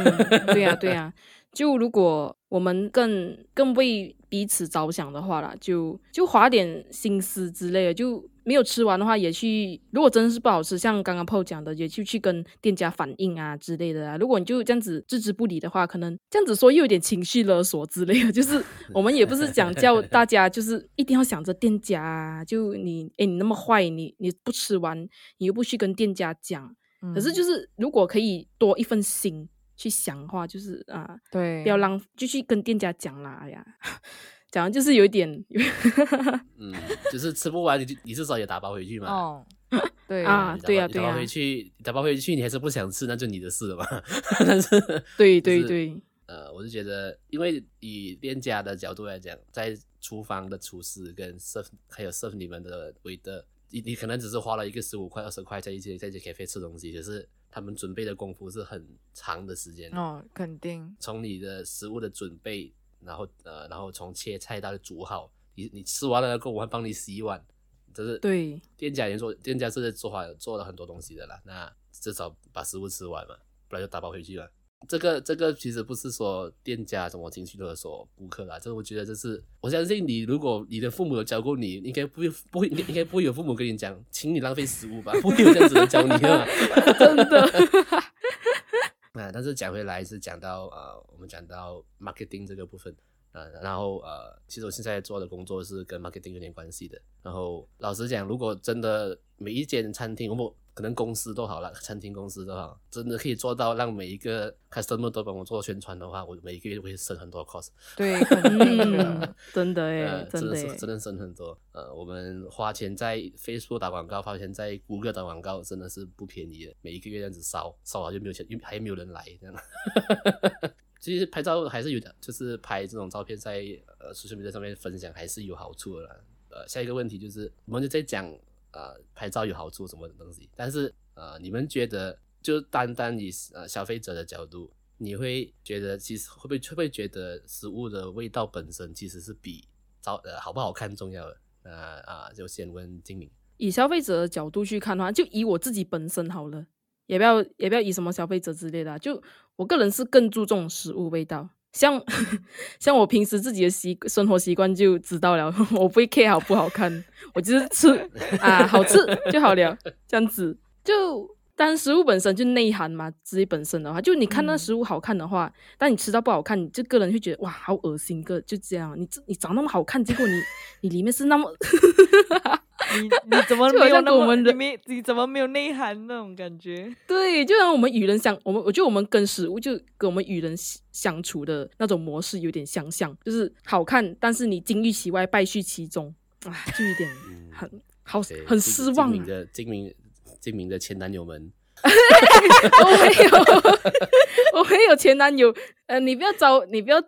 对呀、啊，对呀、啊。就如果我们更更为彼此着想的话啦，就就花点心思之类的，就没有吃完的话，也去。如果真的是不好吃，像刚刚 Paul 讲的，也去去跟店家反映啊之类的啊。如果你就这样子置之不理的话，可能这样子说又有点情绪勒索之类的。就是我们也不是讲叫大家就是一定要想着店家啊，就你诶，你那么坏，你你不吃完，你又不去跟店家讲。嗯、可是就是如果可以多一份心。去想的话，就是啊，对，不要浪，就去跟店家讲啦。哎呀，讲的就是有一点，嗯，就是吃不完，你你至少也打包回去嘛。哦，对啊，对呀，对呀，打包回去，打包回去，你还是不想吃，那就你的事了嘛。但是，对对对，呃，我就觉得，因为以店家的角度来讲，在厨房的厨师跟 serve 还有 serve 你们的 waiter，你你可能只是花了一个十五块、二十块在一些在一些 cafe 吃东西，可是。他们准备的功夫是很长的时间哦，肯定。从你的食物的准备，然后呃，然后从切菜到煮好，你你吃完了过后，我还帮你洗碗，这是对店家也做，店家是做好做了很多东西的啦。那至少把食物吃完嘛，不然就打包回去了。这个这个其实不是说店家怎么情绪勒索顾客啦，这我觉得这是我相信你，如果你的父母有教过你，应该不会不会应该应该不会有父母跟你讲，请你浪费食物吧，不会有这样子的教你的，真的。但是讲回来是讲到呃，我们讲到 marketing 这个部分。啊，然后呃，其实我现在做的工作是跟 marketing 有点关系的。然后老实讲，如果真的每一间餐厅，我不可能公司都好了，餐厅公司都好，真的可以做到让每一个 customer 都帮我做宣传的话，我每一个月会省很多 cost。对，嗯、真的哎、呃，真的是真的省很多。呃，我们花钱在 Facebook 打广告，花钱在 Google 打广告，真的是不便宜的。每一个月这样子烧，烧了就没有钱，因为还没有人来这样。其实拍照还是有的，就是拍这种照片在呃 social media 上面分享还是有好处的啦。呃，下一个问题就是，我们就在讲。呃，拍照有好处什么东西，但是呃，你们觉得就单单以呃消费者的角度，你会觉得其实会不会会不会觉得食物的味道本身其实是比照呃好不好看重要的？呃、啊，就先问静明。以消费者的角度去看的话，就以我自己本身好了。也不要也不要以什么消费者之类的、啊。就我个人是更注重食物味道，像 像我平时自己的习生活习惯就知道了，我不会 care 好不好看，我就是吃啊好吃就好了，这样子就。但食物本身就内涵嘛，自己本身的话，就你看那食物好看的话，嗯、但你吃到不好看，你就个人会觉得哇，好恶心个，就这样。你你长那么好看，结果你 你里面是那么，你你怎么没有那么里面你怎么没有内涵那种感觉？对，就像我们与人相，我们我觉得我们跟食物就跟我们与人相处的那种模式有点相像，就是好看，但是你金玉其外，败絮其中，啊，就有点很、嗯、好很失望、啊。精明的前男友们，我没有，我没有前男友。呃，你不要找，你不要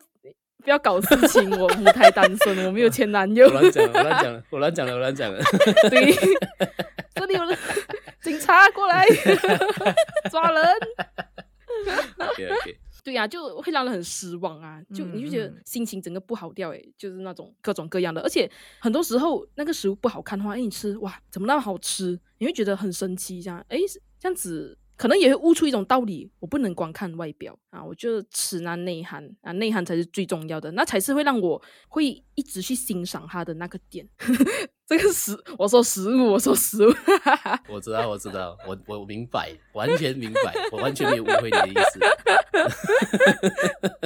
不要搞事情。我母胎单身，我没有前男友。我乱讲了，我乱讲了，我乱讲了，我乱讲了。对，这里有人，警察过来 抓人。OK OK。对呀、啊，就会让人很失望啊！就你就觉得心情整个不好掉，诶，就是那种各种各样的，而且很多时候那个食物不好看的话，诶，你吃哇，怎么那么好吃？你会觉得很生气，这样，诶，这样子。可能也会悟出一种道理，我不能光看外表啊，我觉得吃那内涵啊，内涵才是最重要的，那才是会让我会一直去欣赏它的那个点。这个食，我说食物，我说食物，我知道，我知道，我我明白，完全明白，我完全没有误会你的意思，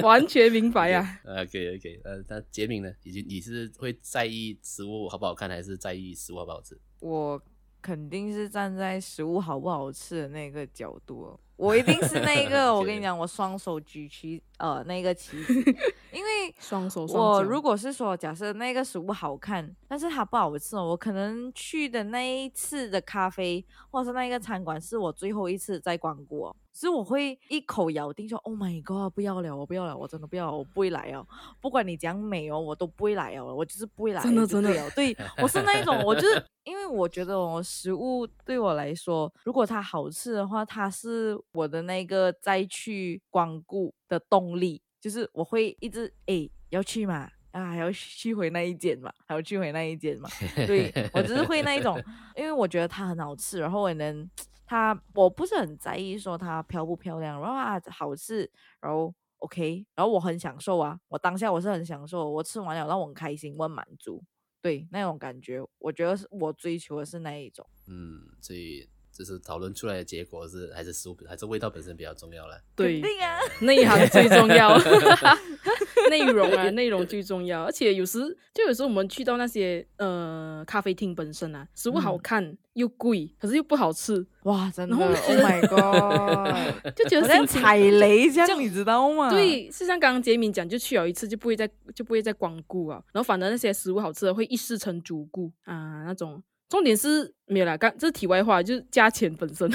完全明白呀、啊。OK OK，呃，那杰明呢？以及你是会在意食物好不好看，还是在意食物好不好吃？我。肯定是站在食物好不好吃的那个角度，我一定是那个。我跟你讲，我双手举起呃那个旗子，因为双手。我如果是说，假设那个食物好看，但是它不好吃，我可能去的那一次的咖啡或者是那个餐馆是我最后一次在光顾。所以我会一口咬定说：“Oh my god，不要了，我不要了，我真的不要了，我不会来哦。不管你讲美哦，我都不会来哦，我就是不会来。”真的真的，对，我是那一种，我就是 因为我觉得哦，食物对我来说，如果它好吃的话，它是我的那个再去光顾的动力，就是我会一直诶要去嘛，啊还要去回那一间嘛，还要去回那一间嘛。对，我只是会那一种，因为我觉得它很好吃，然后我能。它我不是很在意说它漂不漂亮，然后啊好吃，然后 OK，然后我很享受啊，我当下我是很享受，我吃完了让我很开心，我很满足，对那种感觉，我觉得是我追求的是那一种。嗯，所以就是讨论出来的结果是还是食物还是味道本身比较重要了。对，对啊，内涵最重要。内容啊，内容最重要，而且有时就有时候我们去到那些呃咖啡厅本身啊，食物好看、嗯、又贵，可是又不好吃，哇，真的，Oh my god，就觉得像踩雷这样，你知道吗？对，是像刚刚杰明讲，就去了一次就不会再就不会再光顾啊，然后反而那些食物好吃的会一试成主顾啊那种。重点是没有啦，刚这是题外话，就是价钱本身，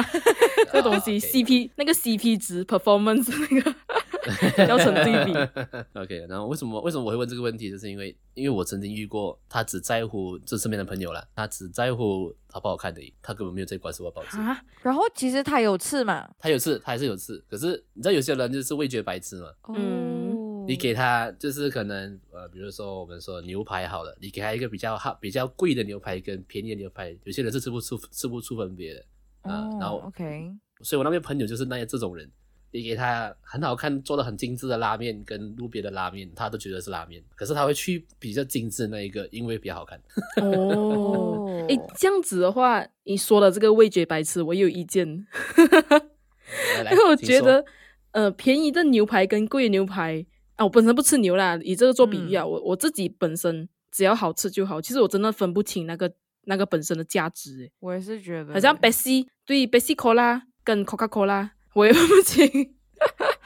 这个东西 CP 那个 CP 值 performance 那个。要成对比，OK。然后为什么为什么我会问这个问题？就是因为因为我曾经遇过，他只在乎这身边的朋友啦，他只在乎好不好看的，他根本没有在关注我保值啊。然后其实他有刺嘛，他有刺，他还是有刺。可是你知道有些人就是味觉白痴嘛，嗯，你给他就是可能呃，比如说我们说牛排好了，你给他一个比较好比较贵的牛排跟便宜的牛排，有些人是吃不出吃不出分别的啊。哦、然后 OK，所以我那边朋友就是那些这种人。你给他很好看、做的很精致的拉面，跟路边的拉面，他都觉得是拉面。可是他会去比较精致的那一个，因为比较好看。哦，哎，这样子的话，你说的这个味觉白痴，我也有意见。因为我觉得，呃，便宜的牛排跟贵的牛排啊，我本身不吃牛啦，以这个做比喻啊，嗯、我我自己本身只要好吃就好。其实我真的分不清那个那个本身的价值。哎，我也是觉得，好像 Pepsi 对 Pepsi Cola 跟 Coca Cola。我也分不清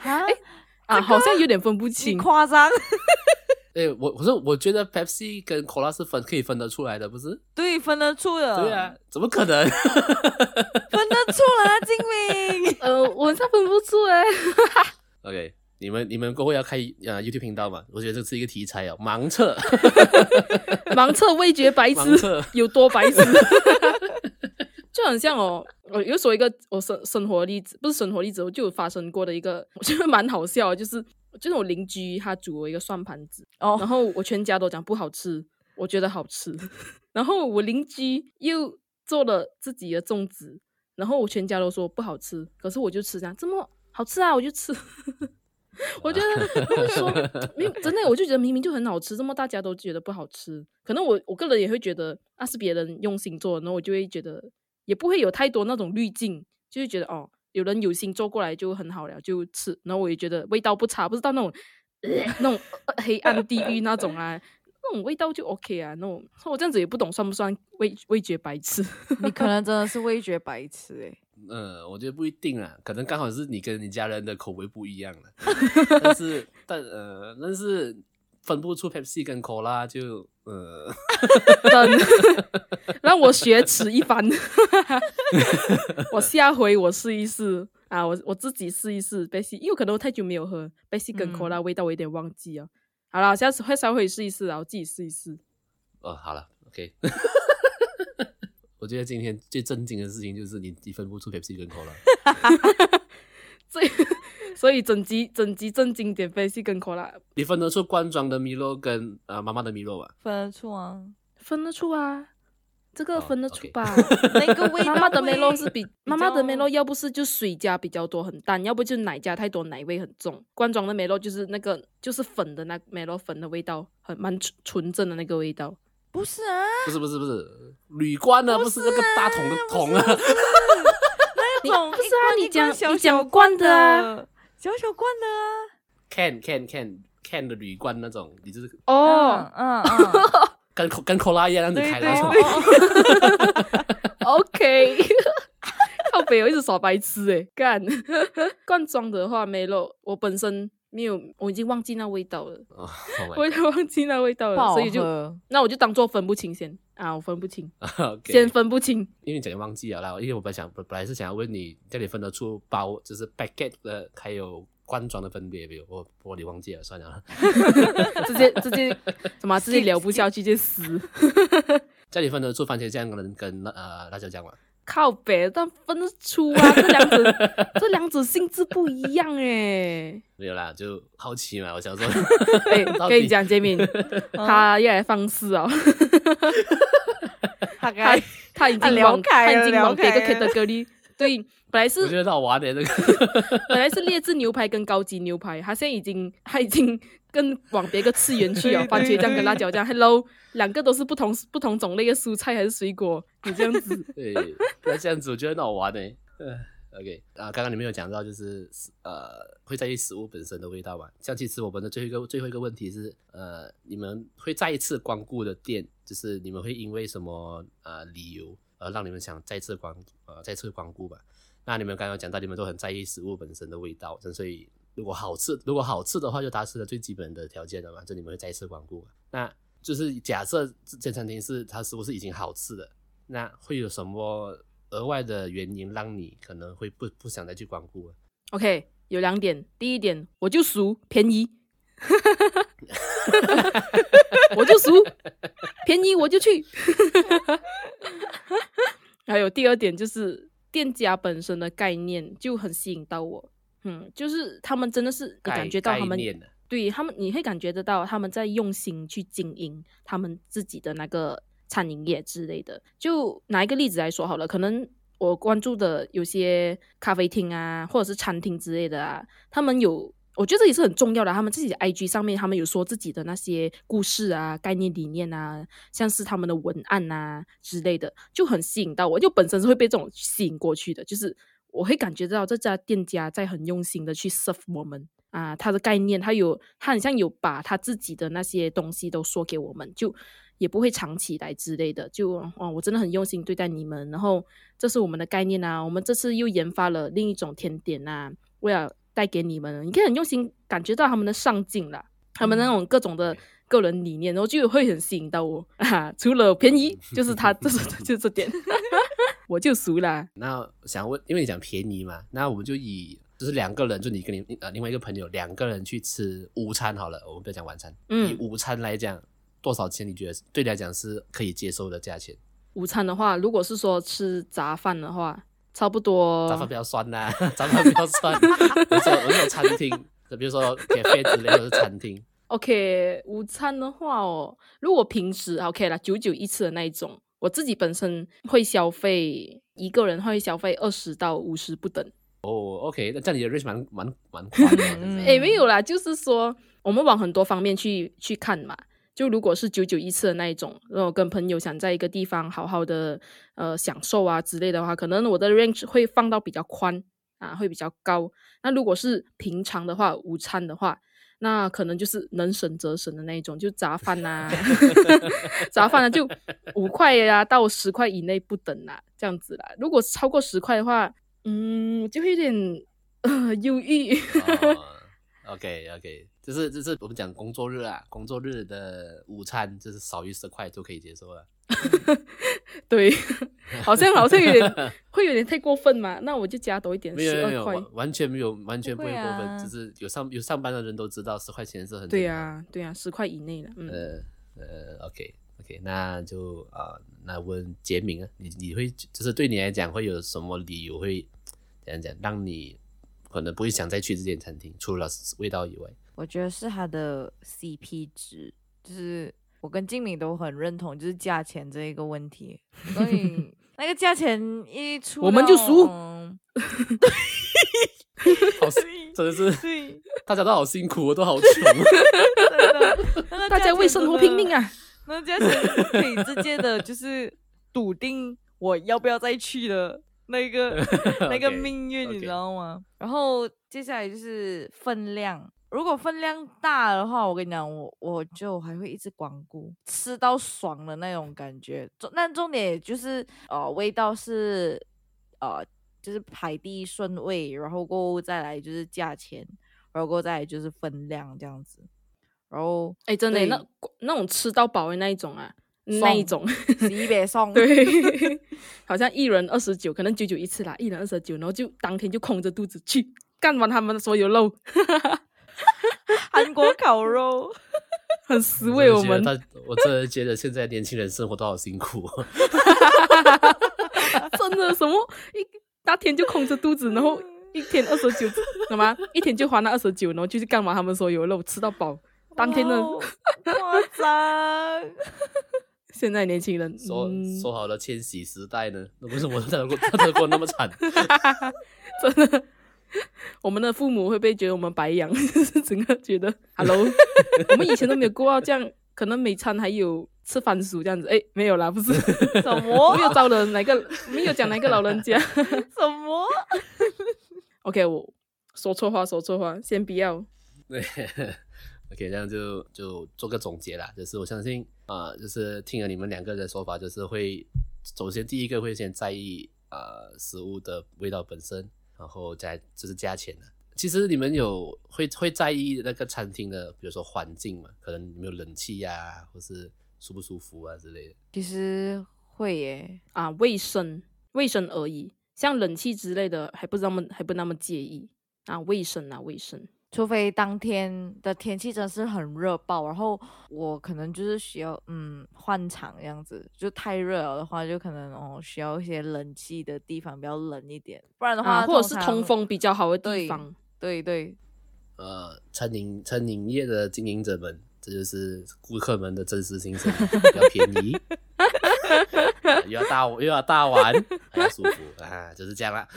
啊、欸啊，好像有点分不清，夸张。哎、欸，我我说我觉得 Pepsi 跟 Cola 是分可以分得出来的，不是？对，分得出的。对啊，怎么可能？分得出来啊，精明。呃，我好像分不出哎。OK，你们你们过后要开呃 YouTube 频道嘛？我觉得这是一个题材哦，盲测，盲测味觉白痴有多白痴。就很像哦，我又说一个我生生活例子，不是生活例子，我就有发生过的一个，我觉得蛮好笑，就是就是我邻居他煮了一个蒜盘子，哦，然后我全家都讲不好吃，我觉得好吃，然后我邻居又做了自己的粽子。然后我全家都说不好吃，可是我就吃这样，这么好吃啊，我就吃。我觉得说明真的，我就觉得明明就很好吃，怎么大家都觉得不好吃，可能我我个人也会觉得那是别人用心做的，然后我就会觉得也不会有太多那种滤镜，就是觉得哦，有人有心做过来就很好了，就吃。然后我也觉得味道不差，不知道那种、呃、那种黑暗地狱那种啊，那种味道就 OK 啊。那种我这样子也不懂算不算味味觉白痴？你可能真的是味觉白痴诶、欸。呃，我觉得不一定啊，可能刚好是你跟你家人的口味不一样了。但是，但呃，但是分不出 Pepsi 跟 Cola 就呃，让我学耻一番。我下回我试一试啊，我我自己试一试 Pepsi，因为可能我太久没有喝 Pepsi 跟 Cola 味道，我有点忘记啊。嗯、好了，下次会稍微试一试啊，我自己试一试。哦，好了，OK。我觉得今天最震惊的事情就是你你分不出 Pepsi 跟 Cola，所以所以整集整集震惊点 Pepsi 跟 Cola，你分得出罐装的米洛跟呃妈妈的米洛吧？分得出啊，分得出啊，这个分得出吧？那、oh, okay. 个味妈妈的梅洛是比妈妈的梅洛，要不是就水加比较多很淡，要不就奶加太多奶味很重。罐装的梅洛就是那个就是粉的那梅洛粉的味道，很蛮纯纯正的那个味道。不是啊，不是不是不是。铝罐呢，不是那个大桶的桶啊，那种不是啊，你讲你讲罐的啊，小小罐的啊，can can can can 的铝罐那种，你就是哦，嗯嗯，跟跟 Cola 一样样子开的那种，OK，靠北，我一直耍白痴诶，干。罐装的话没漏，我本身。没有，我已经忘记那味道了。Oh, oh、我已经忘记那味道了，所以就那我就当做分不清先啊，我分不清，Okay. 先分不清。因为你讲忘记了啦，因为我本来想本来是想要问你，叫你分得出包就是 packet 的还有罐装的分别没有？我我你忘记了，算了，直接直接怎么直接聊不下去就死。叫你分得出番茄酱跟跟呃辣椒酱吗？靠北，但分得出啊，这两者这两者性质不一样诶。没有啦，就好奇嘛，我想说，哎，跟你讲，杰敏，他要来放肆哦。他他他已经往他已经往别个 category，对。本来是我觉得好玩的这个，本来是劣质牛排跟高级牛排，他现在已经他已经跟往别个次元去哦。番茄酱跟辣椒酱，Hello，两个都是不同不同种类的蔬菜还是水果？你这样子，对，那这样子我觉得很好玩的。OK 啊，刚刚你们有讲到就是呃会在意食物本身的味道嘛？像其实我们的最后一个最后一个问题是呃你们会再一次光顾的店，就是你们会因为什么呃理由而让你们想再次光呃再次光顾吧？那你们刚刚讲到，你们都很在意食物本身的味道，所以如果好吃，如果好吃的话，就达成了最基本的条件了嘛，就你们会再次光顾。那就是假设这间餐厅是它是不是已经好吃的，那会有什么额外的原因让你可能会不不想再去光顾？OK，有两点，第一点我就俗便宜，我就俗便宜我就去，还有第二点就是。店家本身的概念就很吸引到我，嗯，就是他们真的是你感觉到他们对他们，你会感觉得到他们在用心去经营他们自己的那个餐饮业之类的。就拿一个例子来说好了，可能我关注的有些咖啡厅啊，或者是餐厅之类的啊，他们有。我觉得这也是很重要的。他们自己的 IG 上面，他们有说自己的那些故事啊、概念、理念啊，像是他们的文案啊之类的，就很吸引到我。就本身是会被这种吸引过去的，就是我会感觉到这家店家在很用心的去 serve 我们啊，他的概念，他有他很像有把他自己的那些东西都说给我们，就也不会藏起来之类的。就哦，我真的很用心对待你们。然后这是我们的概念啊，我们这次又研发了另一种甜点啊，为了。带给你们，你可以很用心感觉到他们的上进啦，他们那种各种的个人理念，然后就会很吸引到我 啊。除了便宜，就是他，就是就这点，我就熟了。那想问，因为你讲便宜嘛，那我们就以就是两个人，就你跟你呃另外一个朋友两个人去吃午餐好了，我们不要讲晚餐。嗯，以午餐来讲，多少钱？你觉得对你来讲是可以接受的价钱？午餐的话，如果是说吃杂饭的话。差不多，杂饭比较酸呐、啊，杂饭比较酸。我说我说餐厅，就比如说咖啡之类的是餐厅。OK，午餐的话哦，如果平时 OK 啦，久久一次的那一种，我自己本身会消费一个人会消费二十到五十不等。哦，OK，那这样你的 range 蛮蛮蛮宽的。哎，没有啦，就是说我们往很多方面去去看嘛。就如果是久久一次的那一种，然后跟朋友想在一个地方好好的呃享受啊之类的话，可能我的 range 会放到比较宽啊，会比较高。那如果是平常的话，午餐的话，那可能就是能省则省的那一种，就杂饭呐、啊，杂饭呢就五块呀到十块以内不等啦，这样子啦。如果超过十块的话，嗯，就会有点呃犹豫。OK OK，就是就是我们讲工作日啊，工作日的午餐就是少于十块就可以接受了。对，好像好像有点会有点太过分嘛，那我就加多一点十二块，完全没有完全不会过分，啊、就是有上有上班的人都知道十块钱是很对啊对啊，十块以内的。嗯、呃呃，OK OK，那就啊、呃，那问杰明啊，你你会就是对你来讲会有什么理由会怎样讲让你？可能不会想再去这间餐厅，除了味道以外，我觉得是它的 CP 值，就是我跟静敏都很认同，就是价钱这一个问题。所以 那个价钱一出，我们就输。好，真的是，大家都好辛苦，我都好穷，大家为生活拼命啊！那价钱可以直接的，就是笃定我要不要再去的。那个 那个命运，你知道吗.然后接下来就是分量，如果分量大的话，我跟你讲，我我就还会一直光顾，吃到爽的那种感觉。重，但重点就是，呃，味道是，呃，就是排第一顺位，然后过后再来就是价钱，然后过后再来就是分量这样子。然后，哎，真的，那那种吃到饱的那一种啊。那一种西北送，对，好像一人二十九，可能久久一次啦，一人二十九，然后就当天就空着肚子去干完他们的所有肉，韩国烤肉，很实惠。我们，我真的觉得现在年轻人生活都好辛苦，真的什么一那天就空着肚子，然后一天二十九，懂吗？一天就花那二十九，然后就去干嘛他们说有肉，吃到饱，当天的夸张。现在年轻人说、嗯、说好了千禧时代呢，那为什么他能过他能过那么惨？真的，我们的父母会不会觉得我们白养？整个觉得，Hello，我们以前都没有过到这样，可能每餐还有吃番薯这样子。哎，没有啦，不是什么？没有招了哪个？没有讲哪个老人家？什么？OK，我说错话，说错话，先不要。对。OK，这样就就做个总结啦。就是我相信啊、呃，就是听了你们两个人的说法，就是会首先第一个会先在意啊、呃、食物的味道本身，然后再就是加钱的。其实你们有会会在意那个餐厅的，比如说环境嘛，可能有没有冷气呀、或是舒不舒服啊之类的。其实会耶啊，卫生卫生而已，像冷气之类的还不那么还不那么介意啊，卫生啊卫生。除非当天的天气真是很热爆，然后我可能就是需要嗯换场这样子，就太热了的话，就可能哦需要一些冷气的地方比较冷一点，不然的话，啊、或者是通风比较好的地方。对对，对呃，餐饮餐饮业的经营者们，这就是顾客们的真实心声，比较便宜。又要大 又要大碗，还要舒服啊，就是这样啦。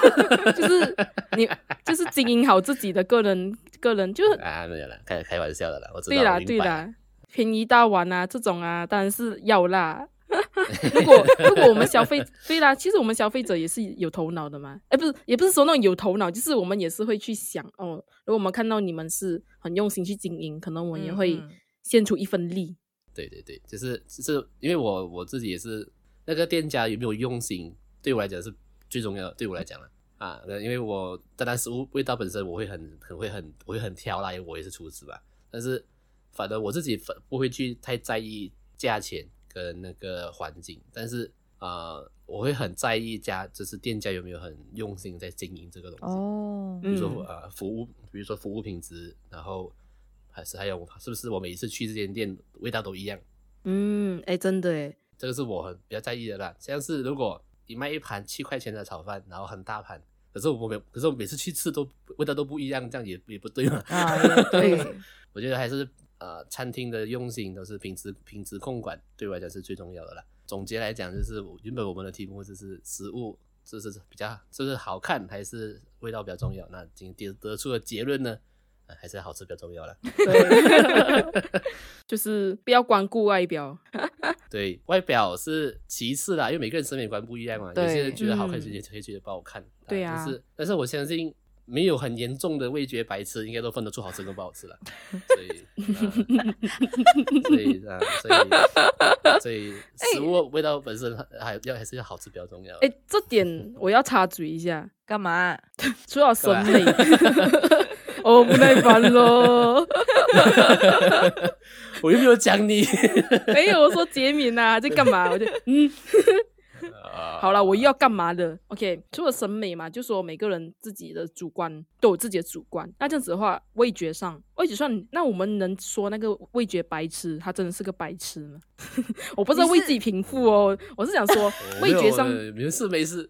就是你就是经营好自己的个人个人，就啊没有啦，开开玩笑的啦，我知道。对啦对啦，便宜大碗啊，这种啊当然是要啦。如果如果我们消费对啦，其实我们消费者也是有头脑的嘛。哎，不是，也不是说那种有头脑，就是我们也是会去想哦。如果我们看到你们是很用心去经营，可能我们也会献出一份力。对对对，就是就是因为我我自己也是那个店家有没有用心，对我来讲是最重要的。对我来讲了啊，因为我当然食物味道本身我会很很会很我会很挑啦，因为我也是厨师吧。但是反正我自己反不会去太在意价钱跟那个环境，但是啊、呃，我会很在意家就是店家有没有很用心在经营这个东西。哦，比如说啊、呃，服务，比如说服务品质，然后。还是还有，是不是我每一次去这间店味道都一样？嗯，哎，真的哎，这个是我很比较在意的啦。像是如果你卖一盘七块钱的炒饭，然后很大盘，可是我每可是我每次去吃都味道都不一样，这样也也不对嘛。啊，对，我觉得还是呃餐厅的用心都是品质品质控管，对我来讲是最重要的啦。总结来讲，就是原本我们的题目就是食物，就是比较就是好看还是味道比较重要？那今天得出的结论呢？还是好吃比较重要了，就是不要光顾外表。对，外表是其次啦，因为每个人审美观不一样嘛。有些人觉得好看，有些人会觉得不好看。对啊，但是但是我相信，没有很严重的味觉白痴，应该都分得出好吃跟不好吃了。所以，所以啊，所以所以食物味道本身还要还是要好吃比较重要。哎，这点我要插嘴一下，干嘛？除了审美。我 不耐烦咯，我又没有讲你，没有我说杰敏呐，在干嘛？我就嗯，好了，我又要干嘛的？OK，除了审美嘛，就说每个人自己的主观都有自己的主观。那这样子的话，味觉上，味觉上，那我们能说那个味觉白痴，他真的是个白痴吗？我不知道为自己平复哦，我是想说味觉上，没事没事，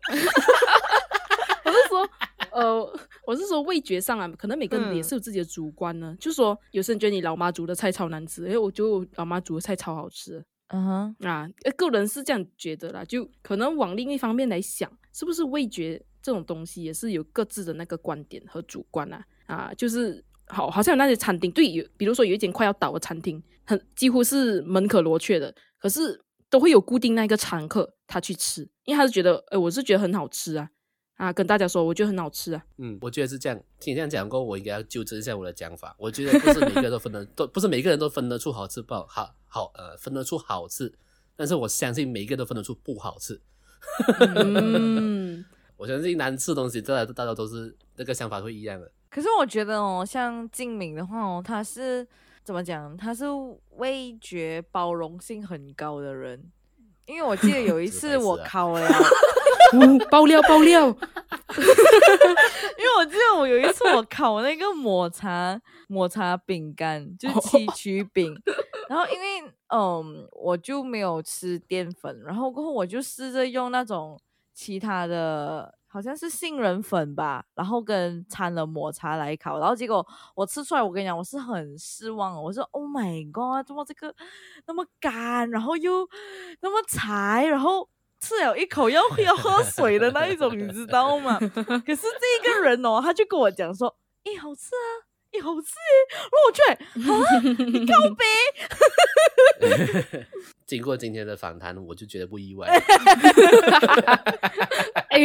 我是说。呃，我是说味觉上啊，可能每个人也是有自己的主观呢。嗯、就是说，有些人觉得你老妈煮的菜超难吃，哎，我觉得我老妈煮的菜超好吃。嗯哼，啊，个人是这样觉得啦。就可能往另一方面来想，是不是味觉这种东西也是有各自的那个观点和主观啊？啊，就是好，好像有那些餐厅，对，有比如说有一间快要倒的餐厅，很几乎是门可罗雀的，可是都会有固定那个常客他去吃，因为他是觉得，哎，我是觉得很好吃啊。啊，跟大家说，我觉得很好吃啊。嗯，我觉得是这样。听你这样讲过，我应该要纠正一下我的讲法。我觉得不是每个人都分得 都不是每个人都分得出好吃不好，好好呃分得出好吃，但是我相信每一个都分得出不好吃。嗯，我相信难吃的东西，大家大家都是那个想法会一样的。可是我觉得哦，像静敏的话哦，他是怎么讲？他是味觉包容性很高的人，因为我记得有一 次我考了。嗯、爆料爆料，因为我记得我有一次我烤那个抹茶抹茶饼干，就是 七曲饼，然后因为嗯我就没有吃淀粉，然后过后我就试着用那种其他的，好像是杏仁粉吧，然后跟掺了抹茶来烤，然后结果我吃出来，我跟你讲，我是很失望，我说 Oh my God，怎么这个那么干，然后又那么柴，然后。吃了一口要要喝水的那一种，你知道吗？可是这个人哦，他就跟我讲说：“诶、欸，好吃啊，诶、欸，好吃诶。”然后我去，啊，你告别。经过今天的访谈，我就觉得不意外。哎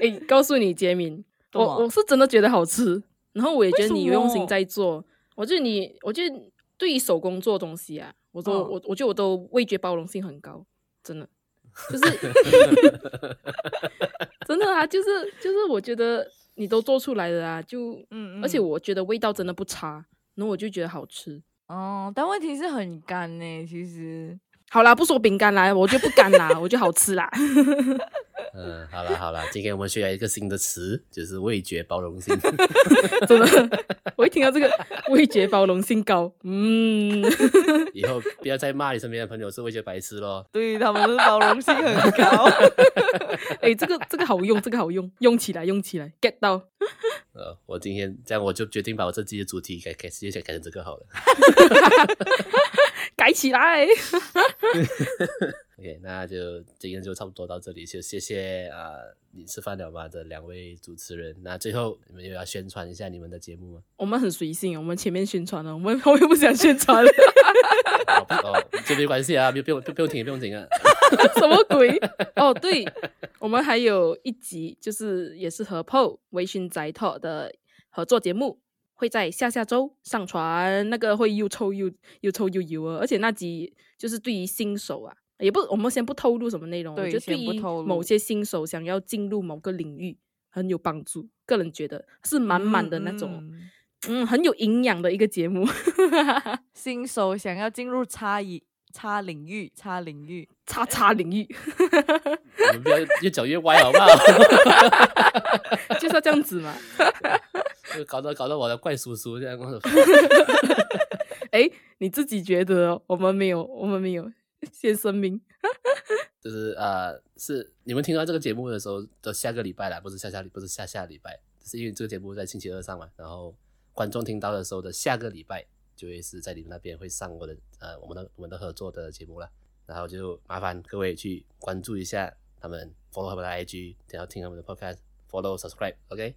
哎，告诉你杰明，我我是真的觉得好吃，然后我也觉得你用心在做。我觉得你，我觉得对于手工做东西啊，我都、哦、我我觉得我都味觉包容性很高，真的。就是 真的啊，就是就是，我觉得你都做出来了啊，就嗯，嗯，而且我觉得味道真的不差，然后我就觉得好吃哦。但问题是很干呢，其实。好啦，不说饼干啦，我就不干啦，我就好吃啦。嗯，好啦好啦，今天我们学了一个新的词，就是味觉包容性。真的，我一听到这个味觉包容性高，嗯，以后不要再骂你身边的朋友是味觉白痴咯。对，他们是包容性很高。哎、欸，这个这个好用，这个好用，用起来用起来，get 到。呃，我今天这样，我就决定把我这期的主题改改，直接改改成这个好了。改起来。OK，那就今天就差不多到这里，就谢谢啊、呃！你吃饭了吗？这两位主持人，那最后你们又要宣传一下你们的节目吗？我们很随性，我们前面宣传了，我们后面不想宣传了。哦，这没关系啊，不用不用不用停，不用停啊！什么鬼？哦，对，我们还有一集，就是也是和 Paul 微醺宅 Talk 的合作节目。会在下下周上传，那个会又臭又又臭又油啊！而且那集就是对于新手啊，也不我们先不透露什么内容，对，就对于某些新手想要进入某个领域很有帮助。个人觉得是满满的那种，嗯，嗯，很有营养的一个节目。新手想要进入差异差领域，差领域，差差领域，我们不要 越讲越歪好不好？就是要这样子嘛。搞得搞得我的怪叔叔这样子。哎，你自己觉得哦？我们没有，我们没有，先声明。就是呃，是你们听到这个节目的时候的下个礼拜啦，不是下下礼，不是下下礼拜，是因为这个节目在星期二上嘛。然后观众听到的时候的下个礼拜就会是在你们那边会上我的呃我们的我们的合作的节目了。然后就麻烦各位去关注一下他们，follow 他们的 IG，然后听他们的 podcast，follow subscribe，OK？OK，、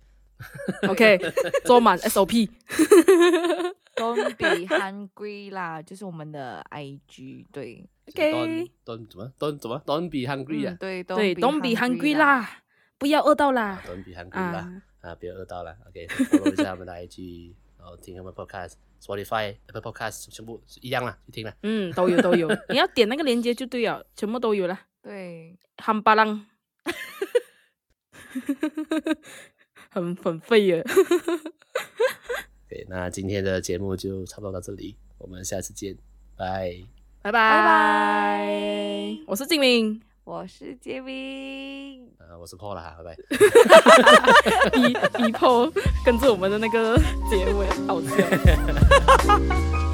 okay? okay, 做满 SOP。Don't be hungry 啦，就是我们的 IG，对，OK。Don't 怎么？Don't 怎么？Don't be hungry 啊？嗯、对对，Don't be hungry 啦，不要饿到啦。Don't be hungry 啦，啊，不要饿到啦，OK？follow 一下他们的 IG，然后听他们 podcast。Spotify、Apple Podcast 全部一样啦，就听啦。嗯，都有都有，你要点那个链接就对了，全部都有了。对，夯巴浪，很很废耶。对，那今天的节目就差不多到这里，我们下次见，拜。拜拜。拜，我是静明，我是杰明，呃，我是 Paul 啦，拜拜。逼逼迫跟着我们的那个结尾，好笑。